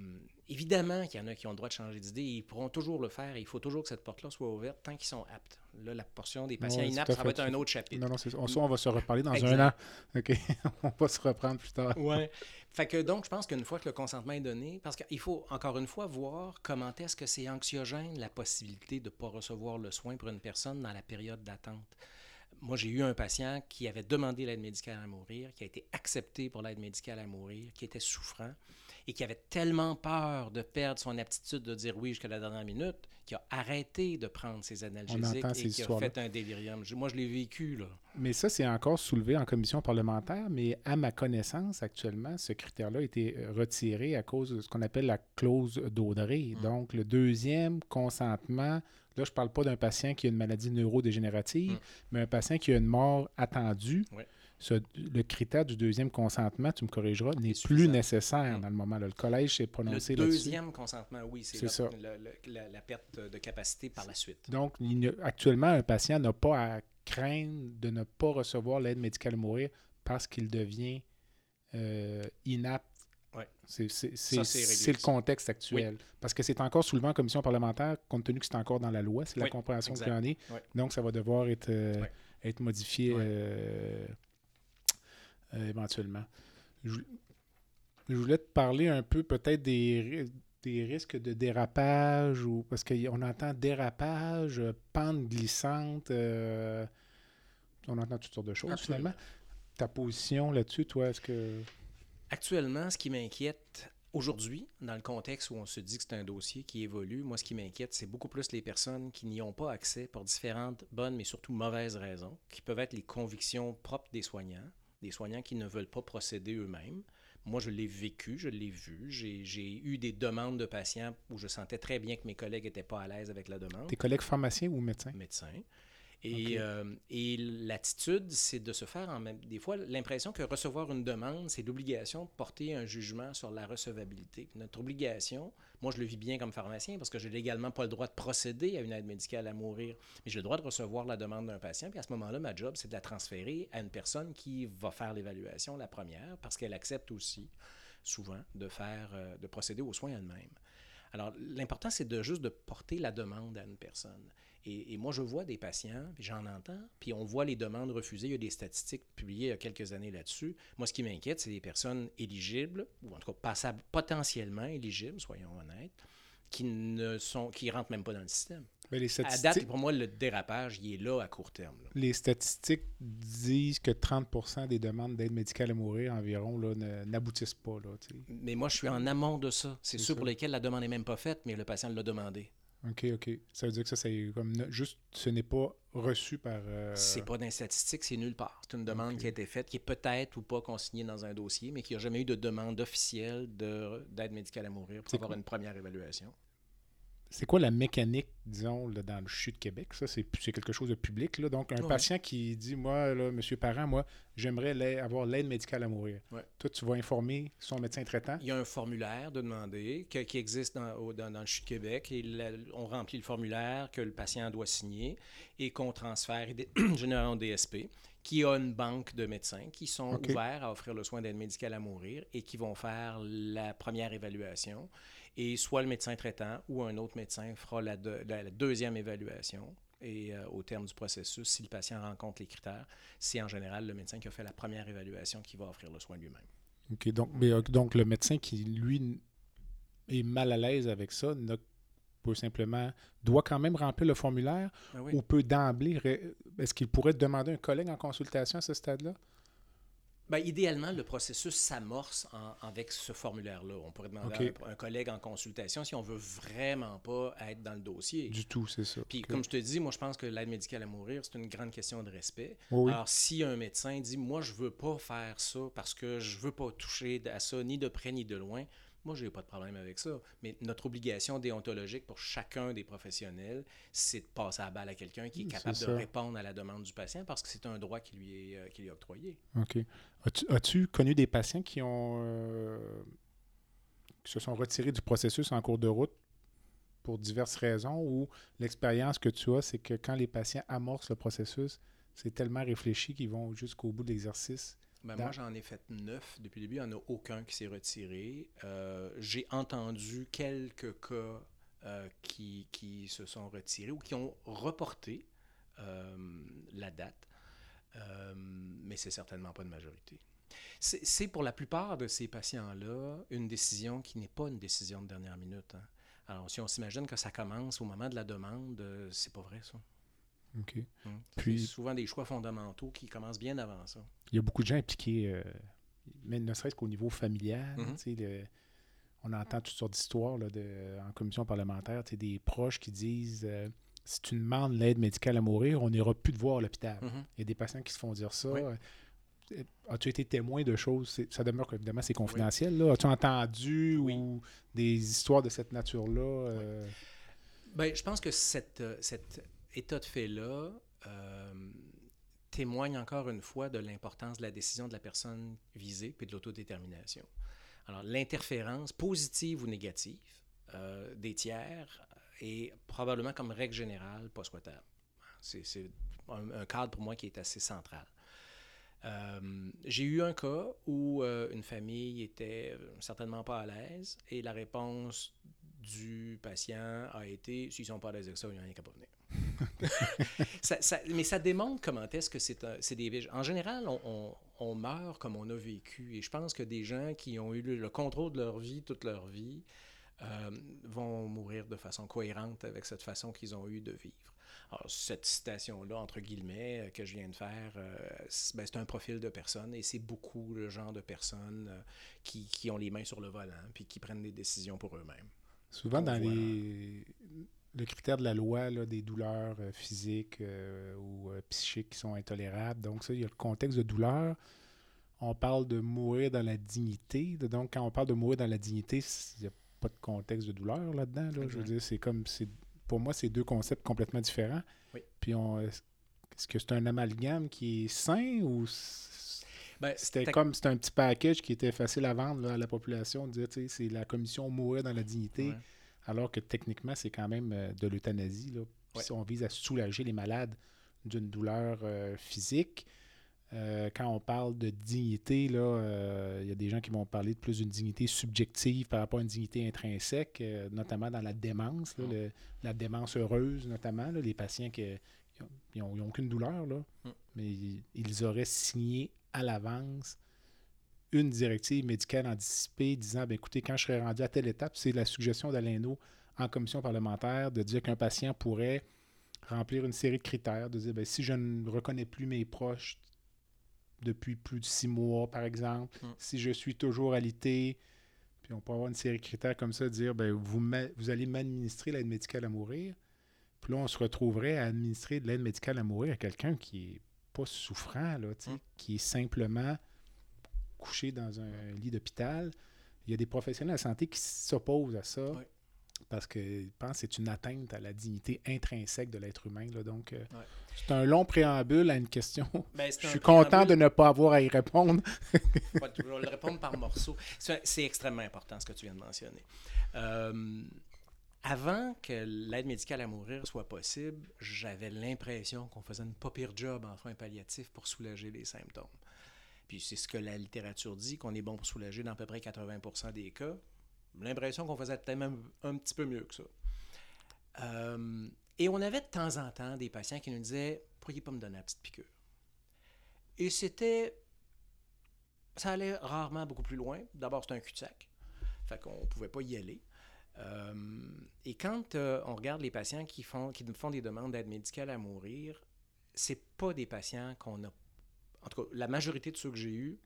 évidemment qu'il y en a qui ont le droit de changer d'idée, ils pourront toujours le faire et il faut toujours que cette porte-là soit ouverte tant qu'ils sont aptes. Là, la portion des patients inaptes, ça va être un autre chapitre. Non, non, c'est on, on va se reparler dans exact. un an. OK, on va se reprendre plus tard. Ouais. Fait que donc, je pense qu'une fois que le consentement est donné, parce qu'il faut encore une fois voir comment est-ce que c'est anxiogène la possibilité de ne pas recevoir le soin pour une personne dans la période d'attente. Moi, j'ai eu un patient qui avait demandé l'aide médicale à mourir, qui a été accepté pour l'aide médicale à mourir, qui était souffrant et qui avait tellement peur de perdre son aptitude de dire oui jusqu'à la dernière minute qu'il a arrêté de prendre ses analgésiques et qui a fait un délirium. Moi, je l'ai vécu, là. Mais ça, c'est encore soulevé en commission parlementaire, mais à ma connaissance, actuellement, ce critère-là a été retiré à cause de ce qu'on appelle la clause d'Audrey. Mmh. Donc, le deuxième consentement, là, je ne parle pas d'un patient qui a une maladie neurodégénérative, mmh. mais un patient qui a une mort attendue. Ouais. Ce, le critère du deuxième consentement, tu me corrigeras, n'est plus nécessaire mmh. dans le moment. Là. Le collège s'est prononcé Le deuxième consentement, oui, c'est ça. La, la, la, perte de capacité par la suite. Donc, il, actuellement, un patient n'a pas à craindre de ne pas recevoir l'aide médicale à mourir parce qu'il devient euh, inapte. Ouais. C'est le contexte actuel. Oui. Parce que c'est encore soulevé en commission parlementaire, compte tenu que c'est encore dans la loi, c'est oui, la compréhension qu'il en est. Oui. Donc, ça va devoir être, euh, être modifié euh, euh, éventuellement. Je, je, voulais te parler un peu peut-être des, des risques de dérapage, ou parce qu'on entend dérapage, pente glissante, euh, on entend toutes sortes de choses Absolument. finalement. Ta position là-dessus, toi, est-ce que... Actuellement, ce qui m'inquiète aujourd'hui, dans le contexte où on se dit que c'est un dossier qui évolue, moi, ce qui m'inquiète, c'est beaucoup plus les personnes qui n'y ont pas accès pour différentes bonnes, mais surtout mauvaises raisons, qui peuvent être les convictions propres des soignants, des soignants qui ne veulent pas procéder eux-mêmes. Moi, je l'ai vécu, je l'ai vu. J'ai eu des demandes de patients où je sentais très bien que mes collègues n'étaient pas à l'aise avec la demande. Tes collègues pharmaciens ou médecins? Médecins. Et, okay. euh, et l'attitude, c'est de se faire en même... Des fois, l'impression que recevoir une demande, c'est l'obligation de porter un jugement sur la recevabilité. Notre obligation, moi je le vis bien comme pharmacien parce que j'ai légalement pas le droit de procéder à une aide médicale à mourir, mais j'ai le droit de recevoir la demande d'un patient. Puis à ce moment-là, ma job, c'est de la transférer à une personne qui va faire l'évaluation, la première, parce qu'elle accepte aussi souvent de faire, euh, de procéder aux soins elle-même. Alors, l'important, c'est juste de porter la demande à une personne. Et, moi, je vois des patients, puis j'en entends, puis on voit les demandes refusées. Il y a des statistiques publiées il y a quelques années là-dessus. Moi, ce qui m'inquiète, c'est des personnes éligibles, ou en tout cas passables, potentiellement éligibles, soyons honnêtes, qui ne sont, qui rentrent même pas dans le système. Mais les À date, pour moi, le dérapage, il est là à court terme. Les statistiques disent que 30% des demandes d'aide médicale à mourir environ n'aboutissent pas. Là, mais moi, je suis en amont de ça. C'est ceux pour lesquels la demande n'est même pas faite, mais le patient l'a demandé. OK, OK. Ça veut dire que ça, c'est comme juste, ce n'est pas reçu par. Euh... C'est pas d'un statistique, c'est nulle part. C'est une demande qui a été faite, qui est peut-être ou pas consignée dans un dossier, mais qui n'a jamais eu de demande officielle d'aide médicale à mourir pour avoir une première évaluation c'est quoi la mécanique, disons, dans le CHU de Québec? Ça, c'est quelque chose de public. Là. Donc, un patient qui dit Moi, là, monsieur parent, moi, j'aimerais avoir l'aide médicale à mourir. Toi, tu vas informer son médecin traitant? Il y a un formulaire de demander qui existe dans, dans, le CHU de Québec. Et on remplit le formulaire que le patient doit signer et qu'on transfère généralement au DSP, qui a une banque de médecins qui sont ouverts à offrir le soin d'aide médicale à mourir et qui vont faire la première évaluation et soit le médecin traitant ou un autre médecin fera la, deuxième évaluation. Et euh, au terme du processus, si le patient rencontre les critères, c'est en général le médecin qui a fait la première évaluation qui va offrir le soin lui-même. OK. Donc, euh, donc, le médecin qui, lui, est mal à l'aise avec ça, peut simplement, doit quand même remplir le formulaire ah ou peut d'emblée, est-ce qu'il pourrait demander un collègue en consultation à ce stade-là? Bien, idéalement, le processus s'amorce avec ce formulaire-là. On pourrait demander à un, collègue en consultation si on veut vraiment pas être dans le dossier. Du tout, c'est ça. Puis, comme je te dis, moi, je pense que l'aide médicale à mourir, c'est une grande question de respect. Alors, si un médecin dit, moi, je veux pas faire ça parce que je veux pas toucher à ça ni de près ni de loin, moi, je n'ai pas de problème avec ça. Mais notre obligation déontologique pour chacun des professionnels, c'est de passer à balle à quelqu'un qui est capable de répondre à la demande du patient parce que c'est un droit qui lui est, euh, qui lui est octroyé. OK. As-tu connu des patients qui ont euh, qui se sont retirés du processus en cours de route pour diverses raisons ou l'expérience que tu as, c'est que quand les patients amorcent le processus, c'est tellement réfléchi qu'ils vont jusqu'au bout de l'exercice? Ben, moi, j'en ai fait neuf depuis le début. Il n'y en a aucun qui s'est retiré. Euh, j'ai entendu quelques cas euh, qui, qui, se sont retirés ou qui ont reporté euh, la date, mais c'est certainement pas une majorité. C'est pour la plupart de ces patients-là une décision qui n'est pas une décision de dernière minute. Hein. Alors, si on s'imagine que ça commence au moment de la demande, c'est pas vrai, ça. OK. Hum. Puis souvent des choix fondamentaux qui commencent bien avant ça. Il y a beaucoup de gens impliqués, euh, mais ne serait-ce qu'au niveau familial. Mm-hmm. on entend toutes sortes d'histoires en commission parlementaire, des proches qui disent euh, si tu demandes l'aide médicale à mourir, on n'ira plus te voir à l'hôpital. Mm-hmm. Il y a des patients qui se font dire ça. Euh, as-tu été témoin de choses? Ça demeure évidemment c'est confidentiel. As-tu entendu ou des histoires de cette nature-là ben, je pense que cette, cette état de fait-là euh, témoigne encore une fois de l'importance de la décision de la personne visée puis de l'autodétermination. Alors, l'interférence positive ou négative euh, des tiers est probablement comme règle générale pas souhaitable. C'est un, cadre pour moi qui est assez central. Euh, j'ai eu un cas où une famille était certainement pas à l'aise et la réponse du patient a été s'ils sont pas à l'aise avec ça, il n'y a rien qu'à pas venir. mais ça démontre comment est-ce que c'est des... En général, on, meurt comme on a vécu. Et je pense que des gens qui ont eu le, contrôle de leur vie toute leur vie euh, vont mourir de façon cohérente avec cette façon qu'ils ont eu de vivre. Alors, cette citation-là, entre guillemets, euh, que je viens de faire, euh, ben, c'est un profil de personne et c'est beaucoup le genre de personnes qui, qui, ont les mains sur le volant puis qui prennent des décisions pour eux-mêmes. Souvent, dans les, le critère de la loi des douleurs euh, physiques euh, ou euh, psychiques qui sont intolérables. Donc, ça, il y a le contexte de douleur. On parle de mourir dans la dignité. Donc, quand on parle de mourir dans la dignité, il n'y a pas de contexte de douleur là-dedans. Je veux dire, c'est comme. Pour moi, c'est deux concepts complètement différents. Puis, on, est-ce que c'est un amalgame qui est sain ou ben, c'était comme c'était un petit package qui était facile à vendre à la population, dire c'est la commission mourir dans la dignité alors que techniquement, c'est quand même euh, de l'euthanasie. Si on vise à soulager les malades d'une douleur euh, physique, Euh, quand on parle de dignité, là, euh, il y a des gens qui vont parler de plus d'une dignité subjective par rapport à une dignité intrinsèque, euh, notamment dans la démence, là, Mm. le- la démence heureuse, notamment, là, les patients qui n'ont aucune douleur, là, Mm. mais ils, ils auraient signé à l'avance une directive médicale anticipée disant, ben, écoutez, quand je serai rendu à telle étape, c'est la suggestion d'Alaino en commission parlementaire de dire qu'un patient pourrait remplir une série de critères, de dire, ben, si je ne reconnais plus mes proches depuis plus de six mois, par exemple, Mm. si je suis toujours alité, puis on peut avoir une série de critères comme ça, dire, ben, vous, allez m'administrer l'aide médicale à mourir. Puis là, on se retrouverait à administrer de l'aide médicale à mourir à quelqu'un qui est pas souffrant, là, tu sais, Mm. qui est simplement couché dans un lit d'hôpital. Il y a des professionnels de la santé qui s'opposent à ça Ouais. Parce qu'ils pensent que c'est une atteinte à la dignité intrinsèque de l'être humain. là. Donc, euh, Ouais. c'est un long préambule à une question. Ben, Je un suis content de ne pas avoir à y répondre. Pas toujours le répondre par morceaux. C'est c'est extrêmement important ce que tu viens de mentionner. Euh, avant que l'aide médicale à mourir soit possible, j'avais l'impression qu'on faisait une pas pire job en soins palliatifs pour soulager les symptômes. Puis c'est ce que la littérature dit, qu'on est bon pour soulager dans à peu près 80 des cas. L'impression qu'on faisait peut-être même un petit peu mieux que ça. Euh, et on avait de temps en temps des patients qui nous disaient Pourriez pas me donner la petite piqûre Et c'était ça allait rarement beaucoup plus loin. D'abord, c'était un cul-de-sac. Fait qu'on ne pouvait pas y aller. Euh, et quand euh, on regarde les patients qui font, qui font des demandes d'aide médicale à mourir, c'est pas des patients qu'on a. En tout cas, la majorité de ceux que j'ai eus,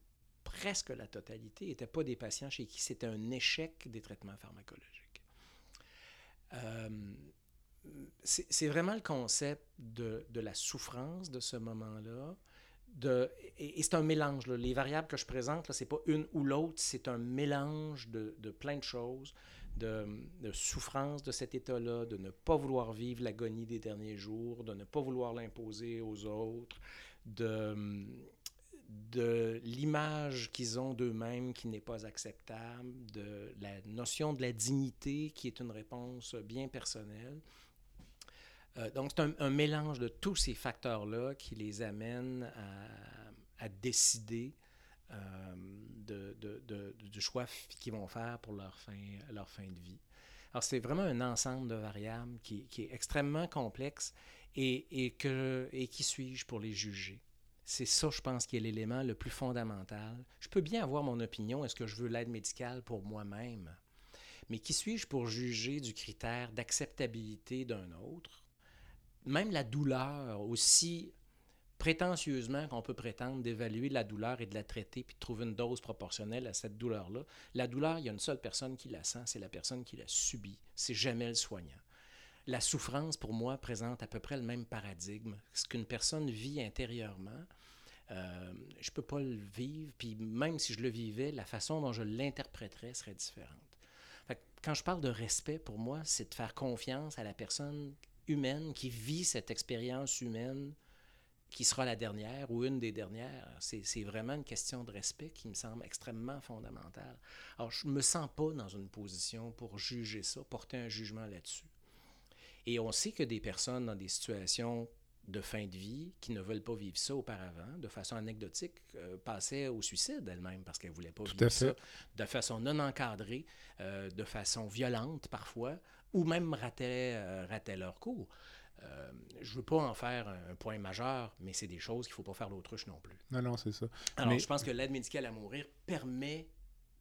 presque la totalité, n'étaient pas des patients chez qui c'était un échec des traitements pharmacologiques. Euh, c'est vraiment le concept de, la souffrance de ce moment-là, et, c'est un mélange. Les variables que je présente, ce n'est pas une ou l'autre, c'est un mélange de, de plein de choses, de, de souffrance de cet état-là, de ne pas vouloir vivre l'agonie des derniers jours, de ne pas vouloir l'imposer aux autres, de, de l'image qu'ils ont d'eux-mêmes qui n'est pas acceptable, de la notion de la dignité qui est une réponse bien personnelle. Euh, donc, c'est un, mélange de tous ces facteurs-là qui les amène à, décider euh, du choix qu'ils vont faire pour leur fin, leur fin de vie. Alors, c'est vraiment un ensemble de variables qui, qui est extrêmement complexe et, et, que, et qui suis-je pour les juger? C'est ça, je pense, qui est l'élément le plus fondamental. Je peux bien avoir mon opinion, est-ce que je veux l'aide médicale pour moi-même? Mais qui suis-je pour juger du critère d'acceptabilité d'un autre? Même la douleur, aussi prétentieusement qu'on peut prétendre d'évaluer la douleur et de la traiter puis de trouver une dose proportionnelle à cette douleur-là, la douleur, il y a une seule personne qui la sent, c'est la personne qui la subit. C'est jamais le soignant. La souffrance, pour moi, présente à peu près le même paradigme. Ce qu'une personne vit intérieurement, euh, je ne peux pas le vivre, puis même si je le vivais, la façon dont je l'interpréterais serait différente. Quand je parle de respect, pour moi, c'est de faire confiance à la personne humaine qui vit cette expérience humaine qui sera la dernière ou une des dernières. C'est vraiment une question de respect qui me semble extrêmement fondamentale. Alors, je ne me sens pas dans une position pour juger ça, porter un jugement là-dessus. Et on sait que des personnes dans des situations de fin de vie qui ne veulent pas vivre ça auparavant, de façon anecdotique, euh, passaient au suicide elles-mêmes parce qu'elles ne voulaient pas Tout vivre ça de façon non encadrée, euh, de façon violente parfois, ou même rataient, euh, rataient leur cours. Euh, je ne veux pas en faire un point majeur, mais c'est des choses qu'il ne faut pas faire l'autruche non plus. Non, non, c'est ça. Alors, Mais- je pense que l'aide médicale à mourir permet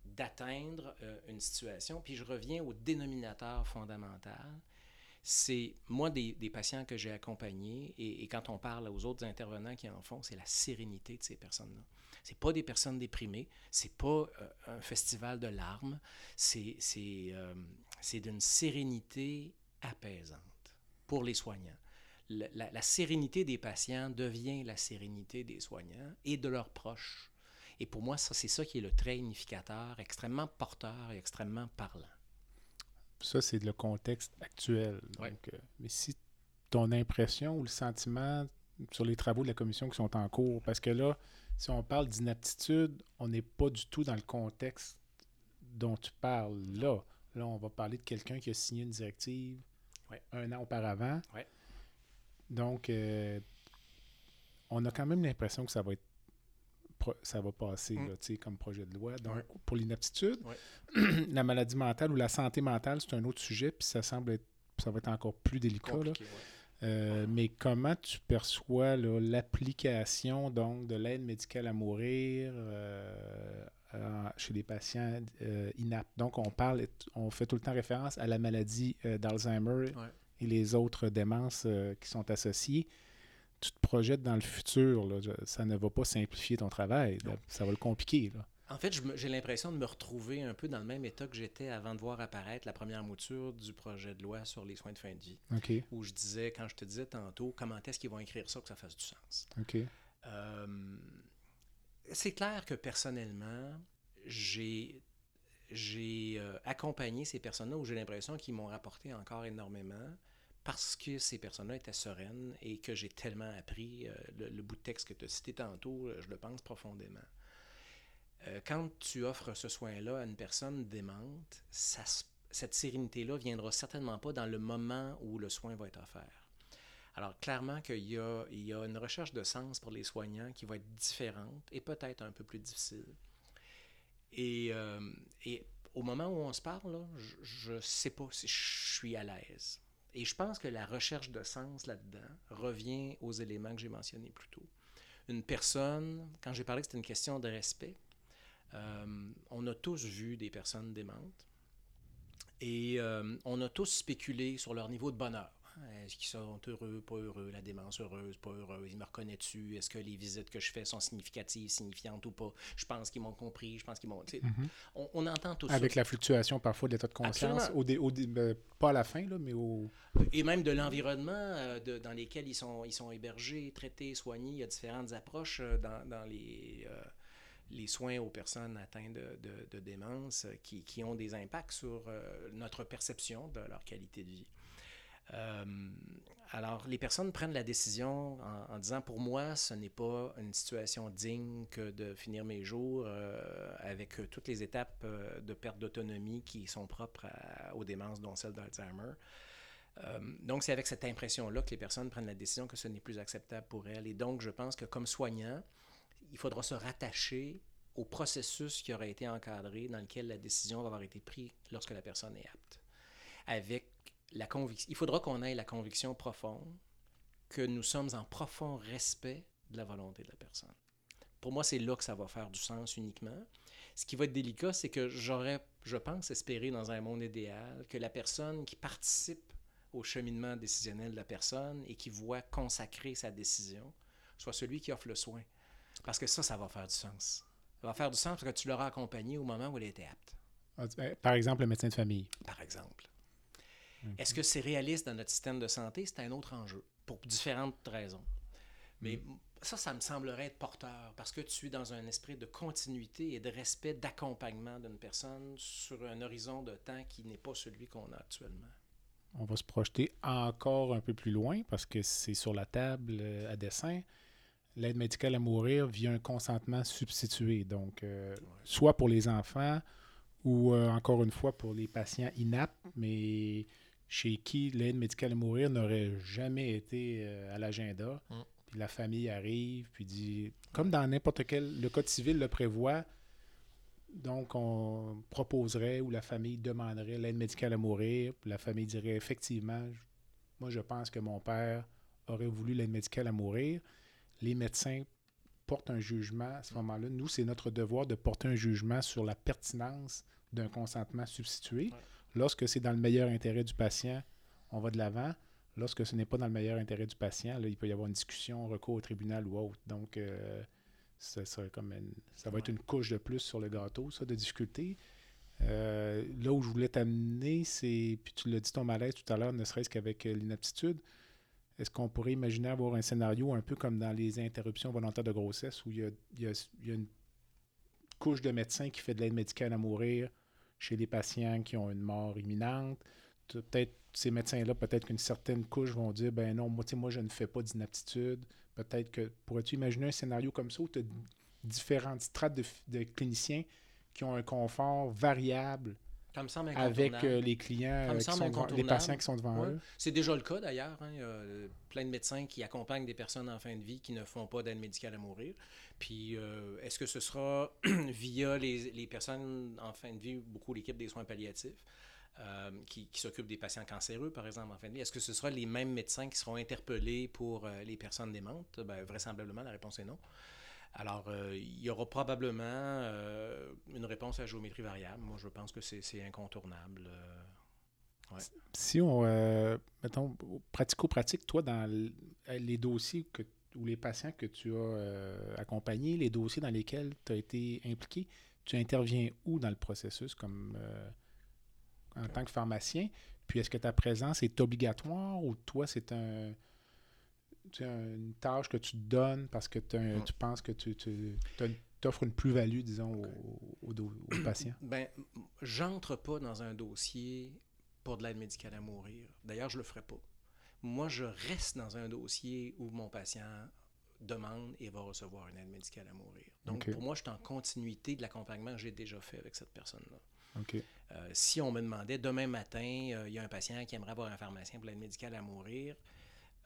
d'atteindre une situation. Puis je reviens au dénominateur fondamental. C'est, moi, des, patients que j'ai accompagnés, et, quand on parle aux autres intervenants qui en font, c'est la sérénité de ces personnes-là. C'est pas des personnes déprimées, c'est pas euh, un festival de larmes, c'est, euh, d'une sérénité apaisante pour les soignants. La, la- sérénité des patients devient la sérénité des soignants et de leurs proches. Et pour moi, c'est ça qui est le trait unificateur, extrêmement porteur et extrêmement parlant. Ça, c'est le contexte actuel. Ouais. Euh, mais si ton impression ou le sentiment sur les travaux de la commission qui sont en cours, parce que là, si on parle d'inaptitude, on n'est pas du tout dans le contexte dont tu parles là. Là, on va parler de quelqu'un qui a signé une directive Ouais. un an auparavant. Ouais. Donc, euh, on a quand même l'impression que ça va être ça va passer Mm. là, comme projet de loi. Donc, Ouais. pour l'inaptitude, Ouais. la maladie mentale ou la santé mentale, c'est un autre sujet, puis ça semble être, ça va être encore plus délicat. là. Euh, mais comment tu perçois l'application donc de l'aide médicale à mourir euh, chez les patients euh, inaptes? Donc, on parle, on fait tout le temps référence à la maladie euh, d'Alzheimer Ouais. et les autres démences euh, qui sont associées. Tu te projettes dans le futur, là, ça ne va pas simplifier ton travail, là. Ça va le compliquer. Là. En fait, j'ai l'impression de me retrouver un peu dans le même état que j'étais avant de voir apparaître la première mouture du projet de loi sur les soins de fin de vie, où je disais, quand je te disais tantôt, comment est-ce qu'ils vont écrire ça que ça fasse du sens? Euh, c'est clair que personnellement, j'ai j'ai euh, accompagné ces personnes-là où j'ai l'impression qu'ils m'ont rapporté encore énormément parce que ces personnes-là étaient sereines et que j'ai tellement appris. euh, le, bout de texte que tu as cité tantôt, euh, je le pense profondément. Euh, quand tu offres ce soin-là à une personne démente, cette sérénité-là viendra certainement pas dans le moment où le soin va être offert. Alors, clairement qu'il y a, y a une recherche de sens pour les soignants qui va être différente et peut-être un peu plus difficile. Et, au moment où on se parle, je ne sais pas si je suis à l'aise. Et je pense que la recherche de sens là-dedans revient aux éléments que j'ai mentionnés plus tôt. Une personne, quand j'ai parlé que c'était une question de respect, euh, on a tous vu des personnes démentes et euh, on a tous spéculé sur leur niveau de bonheur. Hein, Est-ce qu'ils sont heureux, pas heureux, la démence heureuse, pas heureuse, ils me reconnaissent-tu, est-ce que les visites que je fais sont significatives, signifiantes ou pas, je pense qu'ils m'ont compris, je pense qu'ils m'ont... Mhm. on, on entend tout Avec ça. la fluctuation parfois de l'état de conscience, Absolument. au dé- au dé- ben, pas à la fin, là, mais au... Et même de l'environnement euh, dans lesquels ils sont, ils sont hébergés, traités, soignés. Il y a différentes approches euh, dans, dans les, euh, les soins aux personnes atteintes de, de- de démence euh, qui, qui ont des impacts sur euh, notre perception de leur qualité de vie. Euh, alors, les personnes prennent la décision en, disant, pour moi, ce n'est pas une situation digne que de finir mes jours euh, avec toutes les étapes euh, de perte d'autonomie qui sont propres aux démences, dont celle d'Alzheimer. Donc, c'est avec cette impression-là que les personnes prennent la décision que ce n'est plus acceptable pour elles. Et donc, je pense que comme soignant, il faudra se rattacher au processus qui aura été encadré dans lequel la décision va avoir été prise lorsque la personne est apte. Avec la conviction, il faudra qu'on ait la conviction profonde que nous sommes en profond respect de la volonté de la personne. Pour moi, c'est là que ça va faire du sens uniquement. Ce qui va être délicat, c'est que j'aurais, je pense, espéré dans un monde idéal que la personne qui participe au cheminement décisionnel de la personne et qui voit consacrer sa décision soit celui qui offre le soin. Parce que ça, ça va faire du sens. Ça va faire du sens parce que tu l'auras accompagné au moment où elle était apte, euh, Par exemple, le médecin de famille. par exemple. Est-ce que c'est réaliste dans notre système de santé? C'est un autre enjeu, pour différentes raisons. Mais ça, ça me semblerait être porteur, parce que tu es dans un esprit de continuité et de respect, d'accompagnement d'une personne sur un horizon de temps qui n'est pas celui qu'on a actuellement. On va se projeter encore un peu plus loin parce que c'est sur la table euh, à dessin. L'aide médicale à mourir via un consentement substitué. Donc, euh, soit pour les enfants ou euh, encore une fois pour les patients inaptes, mais chez qui l'aide médicale à mourir n'aurait jamais été euh, à l'agenda. Mm. Puis la famille arrive, puis dit, comme dans n'importe quel, le Code civil le prévoit, donc on proposerait ou la famille demanderait l'aide médicale à mourir, puis la famille dirait effectivement, moi je pense que mon père aurait voulu l'aide médicale à mourir. Les médecins portent un jugement à ce moment-là. Nous, c'est notre devoir de porter un jugement sur la pertinence d'un consentement substitué. Ouais. Lorsque c'est dans le meilleur intérêt du patient, on va de l'avant. Lorsque ce n'est pas dans le meilleur intérêt du patient, il peut y avoir une discussion, recours au tribunal ou autre. Donc, euh, ça, une- ça va être une couche de plus sur le gâteau, ça, de difficulté. Euh, là où je voulais t'amener, c'est, puis tu l'as dit ton malaise tout à l'heure, ne serait-ce qu'avec euh, l'inaptitude, est-ce qu'on pourrait imaginer avoir un scénario un peu comme dans les interruptions volontaires de grossesse où il y a, il y a- il y a une couche de médecins qui fait de l'aide médicale à mourir chez les patients qui ont une mort imminente? Peut-être ces médecins-là, peut-être qu'une certaine couche vont dire ben non, moi je ne fais pas d'inaptitude. Peut-être que pourrais-tu imaginer un scénario comme ça où tu as différentes strates de, de cliniciens qui ont un confort variable Ça me semble avec euh, les clients, Ça me euh, qui semble sont devant- les patients qui sont devant Ouais. eux. C'est déjà le cas d'ailleurs. hein. Il y a euh, plein de médecins qui accompagnent des personnes en fin de vie qui ne font pas d'aide médicale à mourir. Puis euh, est-ce que ce sera via les, les personnes en fin de vie, beaucoup l'équipe des soins palliatifs, euh, qui, qui s'occupent des patients cancéreux, par exemple, en fin de vie? Est-ce que ce sera les mêmes médecins qui seront interpellés pour les personnes démentes? Ben, vraisemblablement, la réponse est non. Alors, euh, il y aura probablement euh, une réponse à géométrie variable. Moi, je pense que c'est incontournable. euh. Si on, mettons, pratico-pratique, toi, dans les dossiers que, ou les patients que tu as accompagnés, les dossiers dans lesquels tu as été impliqué, tu interviens où dans le processus comme en tant que pharmacien? Puis est-ce que ta présence est obligatoire ou toi, c'est un, une tâche que tu te donnes parce que tu, as un- tu penses que tu, tu offres une plus-value, disons, au- au, do- au patient? Ben, j'entre pas dans un dossier pour de l'aide médicale à mourir. D'ailleurs, je le ferai pas. Moi, je reste dans un dossier où mon patient demande et va recevoir une aide médicale à mourir. Donc, pour moi, je suis en continuité de l'accompagnement que j'ai déjà fait avec cette personne-là. Euh, si on me demandait demain matin, euh, il y a un patient qui aimerait avoir un pharmacien pour l'aide médicale à mourir,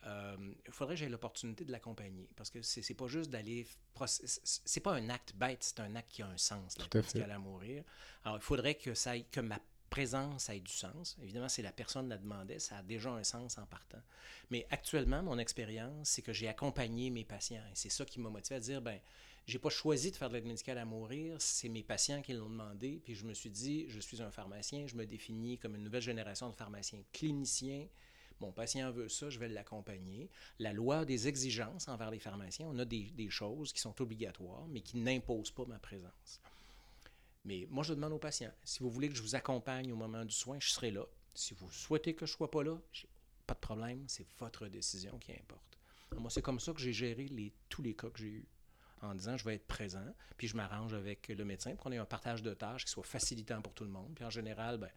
il faudrait que j'aie l'opportunité de l'accompagner parce que c'est c'est pas juste d'aller. c'est- pas un acte bête, c'est un acte qui a un sens, Tout à fait. à mourir. Alors, il faudrait que, ça que ma présence ait du sens. Évidemment, si la personne la demandait, ça a déjà un sens en partant. Mais actuellement, mon expérience, c'est que j'ai accompagné mes patients et c'est ça qui m'a motivé à dire ben, j'ai pas choisi de faire de l'aide médicale à mourir, c'est mes patients qui l'ont demandé. Puis je me suis dit, je suis un pharmacien, je me définis comme une nouvelle génération de pharmaciens cliniciens. Mon patient veut ça, je vais l'accompagner. La loi des exigences envers les pharmaciens. On a des, choses qui sont obligatoires, mais qui n'imposent pas ma présence. Mais moi, je demande aux patients, si vous voulez que je vous accompagne au moment du soin, je serai là. Si vous souhaitez que je ne sois pas là, pas de problème, c'est votre décision qui importe. Moi, c'est comme ça que j'ai géré tous les cas que j'ai eus, en disant je vais être présent, puis je m'arrange avec le médecin pour qu'on ait un partage de tâches qui soit facilitant pour tout le monde. Puis en général, ben,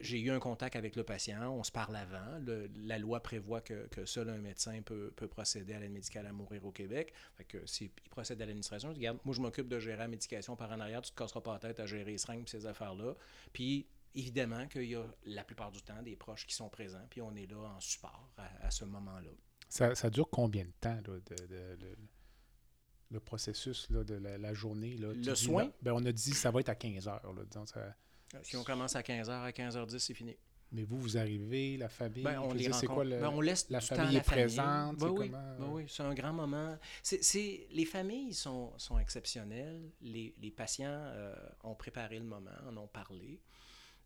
j'ai eu un contact avec le patient, on se parle avant. Le- la loi prévoit que, que seul un médecin peut, peut procéder à l'aide médicale à mourir au Québec. Fait que s'il procède à l'administration, regarde, moi je m'occupe de gérer la médication par en arrière, tu te casseras pas la tête à gérer les seringues et ces affaires-là. Puis évidemment qu'il y a la plupart du temps des proches qui sont présents, puis on est là en support à, à ce moment-là. Ça, ça dure combien de temps, là, de, de- le, le processus là, de la, la journée? Là? Le dis, soin? là, ben, on a dit que ça va être à 15 heures. Là, disons, ça- Si on commence à 15h, à 15h10, c'est fini. Mais vous, vous arrivez, la famille, Ben, on les dire, quoi le... Ben, on laisse la famille la est présente, Ben c'est oui, comment, ben oui, c'est un grand moment. C'est, c'est- les familles sont, sont exceptionnelles. Les, les patients euh, ont préparé le moment, en ont parlé.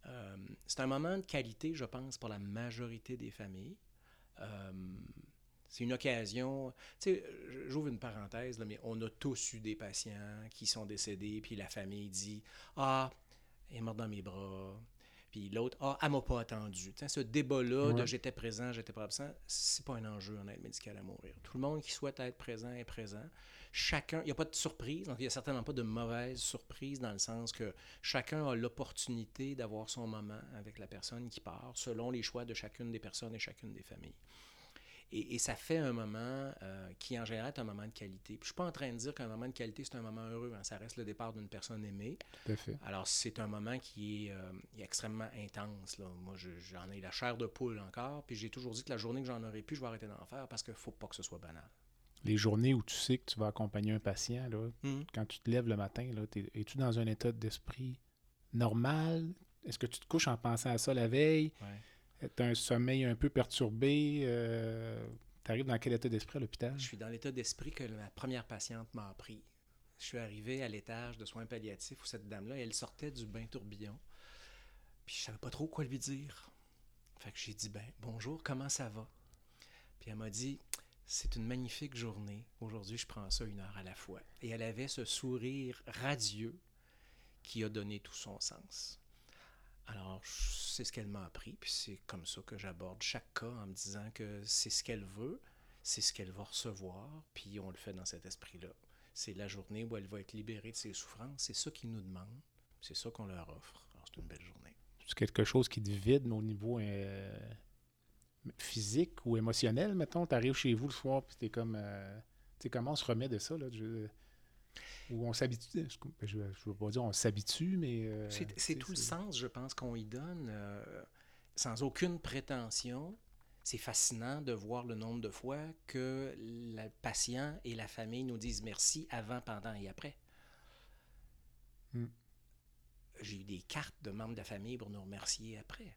Euh, c'est un moment de qualité, je pense, pour la majorité des familles. Euh, c'est une occasion. Tu sais, j'ouvre une parenthèse, là, mais on a tous eu des patients qui sont décédés, puis la famille dit Ah, elle est morte dans mes bras. Puis l'autre, ah, elle m'a pas attendu. Tu sais, ce débat-là de j'étais présent, j'étais pas absent, c'est pas un enjeu en aide médicale à mourir. Tout le monde qui souhaite être présent est présent. Chacun, il n'y a pas de surprise, donc il n'y a certainement pas de mauvaise surprise dans le sens que chacun a l'opportunité d'avoir son moment avec la personne qui part selon les choix de chacune des personnes et chacune des familles. Et, et ça fait un moment euh, qui, en général, est un moment de qualité. Puis je suis pas en train de dire qu'un moment de qualité, c'est un moment heureux. hein. Ça reste le départ d'une personne aimée. Tout à fait. Alors, c'est un moment qui est, euh, extrêmement intense. Là. Moi, je- j'en ai la chair de poule encore. Puis j'ai toujours dit que la journée que j'en aurais pu, je vais arrêter d'en faire parce qu'il ne faut pas que ce soit banal. Les journées où tu sais que tu vas accompagner un patient, là, quand tu te lèves le matin, es-tu dans un état d'esprit normal? Est-ce que tu te couches en pensant à ça la veille? Ouais. Tu un sommeil un peu perturbé? tu arrives dans quel état d'esprit à l'hôpital? Je suis dans l'état d'esprit que ma première patiente m'a appris. Je suis arrivé à l'étage de soins palliatifs où cette dame-là, elle sortait du bain tourbillon. Puis je savais pas trop quoi lui dire. Fait que j'ai dit, ben, bonjour, comment ça va? Puis elle m'a dit, c'est une magnifique journée. Aujourd'hui, je prends ça une heure à la fois. Et elle avait ce sourire radieux qui a donné tout son sens. Alors, c'est ce qu'elle m'a appris, puis c'est comme ça que j'aborde chaque cas en me disant que c'est ce qu'elle veut, c'est ce qu'elle va recevoir, puis on le fait dans cet esprit-là. C'est la journée où elle va être libérée de ses souffrances, c'est ça qu'ils nous demandent, c'est ça qu'on leur offre. Alors, c'est une belle journée. C'est quelque chose qui te vide au niveau euh, physique ou émotionnel, mettons? Tu arrives chez vous le soir, puis t'es comme... euh, tu comment on se remet de ça, là? Ou on s'habitue, je ne veux pas dire on s'habitue, mais... euh, C'est tout le sens, je pense, qu'on y donne, euh, sans aucune prétention. C'est fascinant de voir le nombre de fois que le patient et la famille nous disent merci avant, pendant et après. Hmm. J'ai eu des cartes de membres de la famille pour nous remercier après.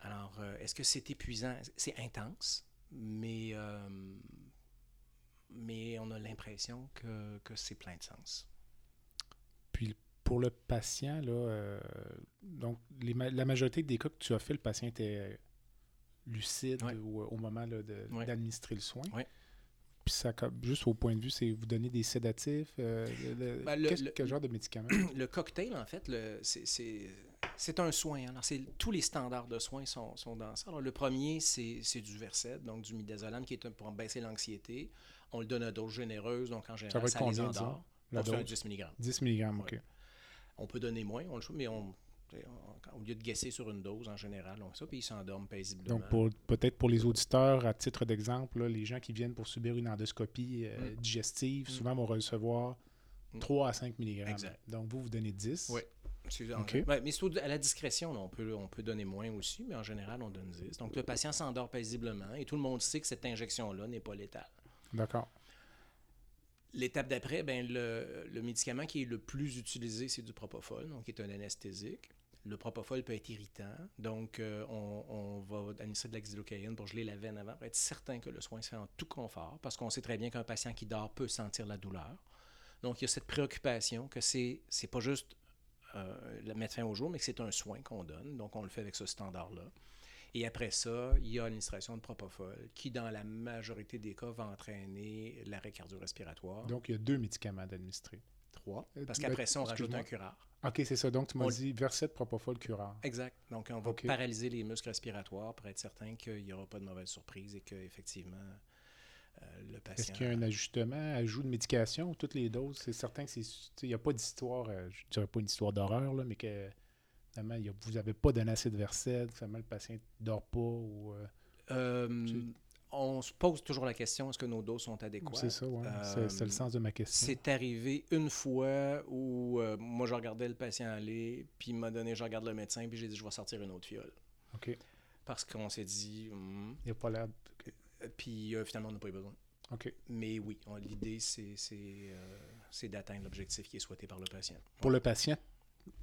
Alors, euh, est-ce que c'est épuisant? C'est intense, mais, mais on a l'impression que, que c'est plein de sens. Puis pour le patient, là, euh, donc les ma- la majorité des cas que tu as fait, le patient était lucide Ouais. euh, au moment Ouais. d'administrer le soin. Ouais. Puis ça, juste au point de vue, c'est vous donner des sédatifs. euh, le- Ben, le- qu'est-ce- le- quel genre de médicaments? le cocktail, en fait, c'est- c'est c'est un soin. Alors, tous les standards de soins sont, sont dans ça. Alors, le premier, c'est c'est du Versed, donc du midazolam, qui est un- pour baisser l'anxiété. On le donne à dose généreuse, donc en général, va ça, être les combien, endort. la On fait un dose? 10 mg. 10 mg, OK. Ouais. On peut donner moins, on le choisit, mais on, on- au lieu de guesser sur une dose, en général, on fait ça, puis ils s'endorment paisiblement. Donc, peut-être pour les auditeurs, à titre d'exemple, les gens qui viennent pour subir une endoscopie euh, Mm. digestive, Mm. souvent vont recevoir Mm. 3 à 5 mg. Exact. Donc, vous, vous donnez 10. Oui. C'est en- OK. ouais, mais c'est au- à la discrétion, là, on, peut, on peut donner moins aussi, mais en général, on donne 10. Donc, le patient s'endort paisiblement et tout le monde sait que cette injection-là n'est pas létale. D'accord. L'étape d'après, ben, le, le médicament qui est le plus utilisé, c'est du propofol, donc qui est un anesthésique. Le propofol peut être irritant, donc euh, on, on va administrer de la xylocaïne pour geler la veine avant, pour être certain que le soin se fait en tout confort, parce qu'on sait très bien qu'un patient qui dort peut sentir la douleur. Donc il y a cette préoccupation que c'est c'est pas juste euh, mettre fin au jour, mais que c'est un soin qu'on donne, donc on le fait avec ce standard-là. Et après ça, il y a l'administration de propofol, qui dans la majorité des cas va entraîner l'arrêt cardio-respiratoire. Donc, il y a deux médicaments à administrer. Trois. Euh, Parce qu'après ça, on rajoute un curare. OK, c'est ça. Donc, tu m'as On- dit Versed, Propofol, Curare. Exact. Donc, on va paralyser les muscles respiratoires pour être certain qu'il n'y aura pas de mauvaise surprise et qu'effectivement, euh, le patient. Est-ce qu'il y a un ajustement, ajout de médication ou toutes les doses? C'est certain que c'est. Il n'y a pas d'histoire, euh, je dirais pas une histoire d'horreur, là, mais que finalement, il y a- vous n'avez pas donné assez de Versed, finalement, le patient ne dort pas ou. euh, Euh, Tu- on se pose toujours la question est-ce que nos doses sont adéquates? C'est ça, ouais. Euh, C'est- le sens de ma question. C'est arrivé une fois où euh, moi, je regardais le patient aller, puis il m'a donné, je regarde le médecin, puis j'ai dit, je vais sortir une autre fiole. OK. Parce qu'on s'est dit, Hmm. Il n'y a pas l'air. Puis euh, finalement, on n'a pas eu besoin. OK. Mais oui, l'idée, euh, c'est d'atteindre l'objectif qui est souhaité par le patient. Pour le patient,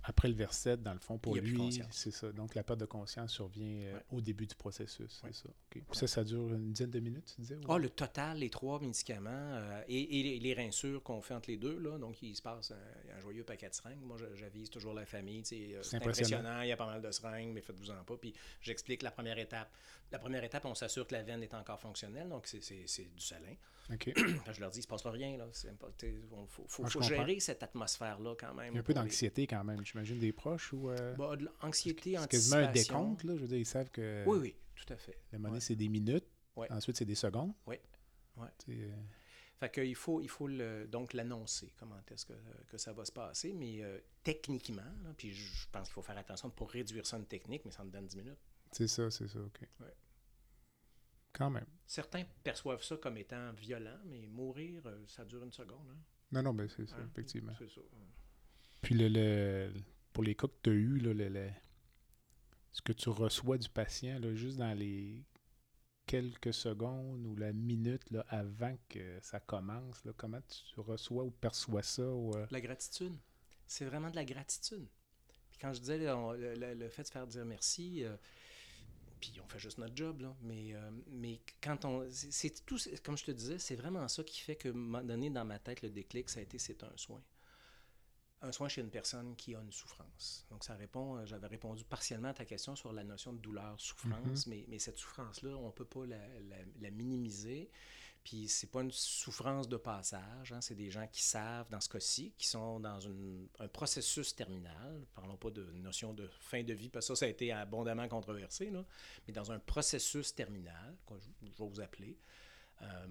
après le Versed, dans le fond, pour lui, conscience. c'est ça. Donc, la perte de conscience survient euh, Ouais. au début du processus. Ouais. C'est ça. Ça, ça dure une dizaine de minutes, tu disais? Ah, le total, les trois médicaments euh, et, et les, les rinsures qu'on fait entre les deux, là, donc il se passe un, un joyeux paquet de seringues. Moi, j'avise toujours la famille. euh, C'est impressionnant. impressionnant, il y a pas mal de seringues, mais faites-vous-en pas. Puis j'explique la première étape. La première étape, on s'assure que la veine est encore fonctionnelle, donc c'est- du salin. OK. Quand je leur dis, il se passera rien. Il faut, faut, Ah, faut gérer cette atmosphère-là quand même. Il y a un peu les- d'anxiété quand même, j'imagine, des proches ou. euh, Bah, de l'anxiété, c'est quasiment un décompte, là. Je veux dire, ils savent que. Oui, oui, tout à fait. La monnaie, Ouais. c'est des minutes. Ouais. Ensuite, c'est des secondes. Tu sais, euh, Fait qu'il faut, il faut le- donc l'annoncer, comment est-ce que, que ça va se passer, mais euh, techniquement, là, puis je pense qu'il faut faire attention pour réduire ça une technique, mais ça me donne 10 minutes. c'est ça, c'est ça, OK. Ouais. Quand même. Certains perçoivent ça comme étant violent, mais mourir, euh, ça dure une seconde. hein. Non, non, ben c'est ça, Hein? effectivement. C'est ça. Puis le, le- pour les cas que tu as eus, là, le- le- ce que tu reçois du patient, là, juste dans les quelques secondes ou la minute là, avant que ça commence, là, comment tu reçois ou perçois ça? ou, euh, La gratitude. C'est vraiment de la gratitude. Puis quand je disais le fait de faire dire merci, euh, puis on fait juste notre job, là, mais, euh, mais quand on. c'est- tout, comme je te disais, c'est vraiment ça qui fait que, à un moment donné, dans ma tête, le déclic, ça a été c'est un soin. Un soin chez une personne qui a une souffrance. Donc, ça répond, euh, j'avais répondu partiellement à ta question sur la notion de douleur, souffrance, mais, mais cette souffrance-là, on ne peut pas la, la- la minimiser. Puis c'est pas une souffrance de passage, hein, c'est des gens qui savent, dans ce cas-ci, qui sont dans un processus terminal. Parlons pas de notion de fin de vie, parce que ça, ça a été abondamment controversé, mais dans un processus terminal, je, vais vous appeler. Euh,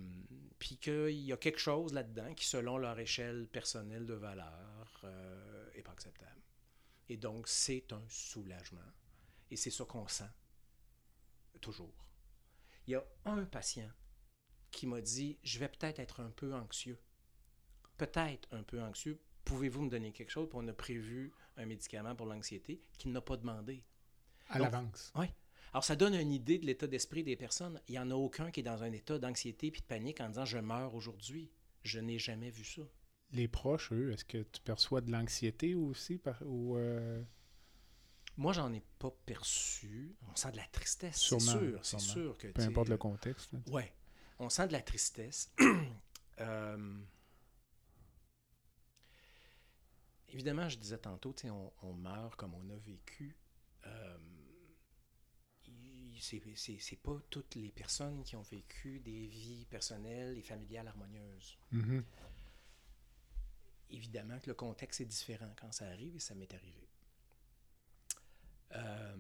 puis qu'il y a quelque chose là-dedans qui, selon leur échelle personnelle de valeur, euh, pas acceptable. Et donc, c'est un soulagement. Et c'est ça qu'on sent. Toujours. Il y a un patient qui m'a dit Je vais peut-être être un peu anxieux. peut-être un peu anxieux. Pouvez-vous me donner quelque chose? Puis on a prévu un médicament pour l'anxiété qu'il n'a pas demandé. À l'avance. Oui. Alors, ça donne une idée de l'état d'esprit des personnes. Il n'y en a aucun qui est dans un état d'anxiété puis de panique en disant Je meurs aujourd'hui. Je n'ai jamais vu ça. Les proches, eux, est-ce que tu perçois de l'anxiété aussi? Par, ou, euh, Moi, j'en ai pas perçu. On sent de la tristesse, c'est sûr. C'est sûr que. peu importe le contexte. là. On sent de la tristesse. Euh, Évidemment, je disais tantôt, on, on meurt comme on a vécu. Euh, c'est- pas toutes les personnes qui ont vécu des vies personnelles et familiales harmonieuses. Mhm. Évidemment que le contexte est différent quand ça arrive et ça m'est arrivé. Euh,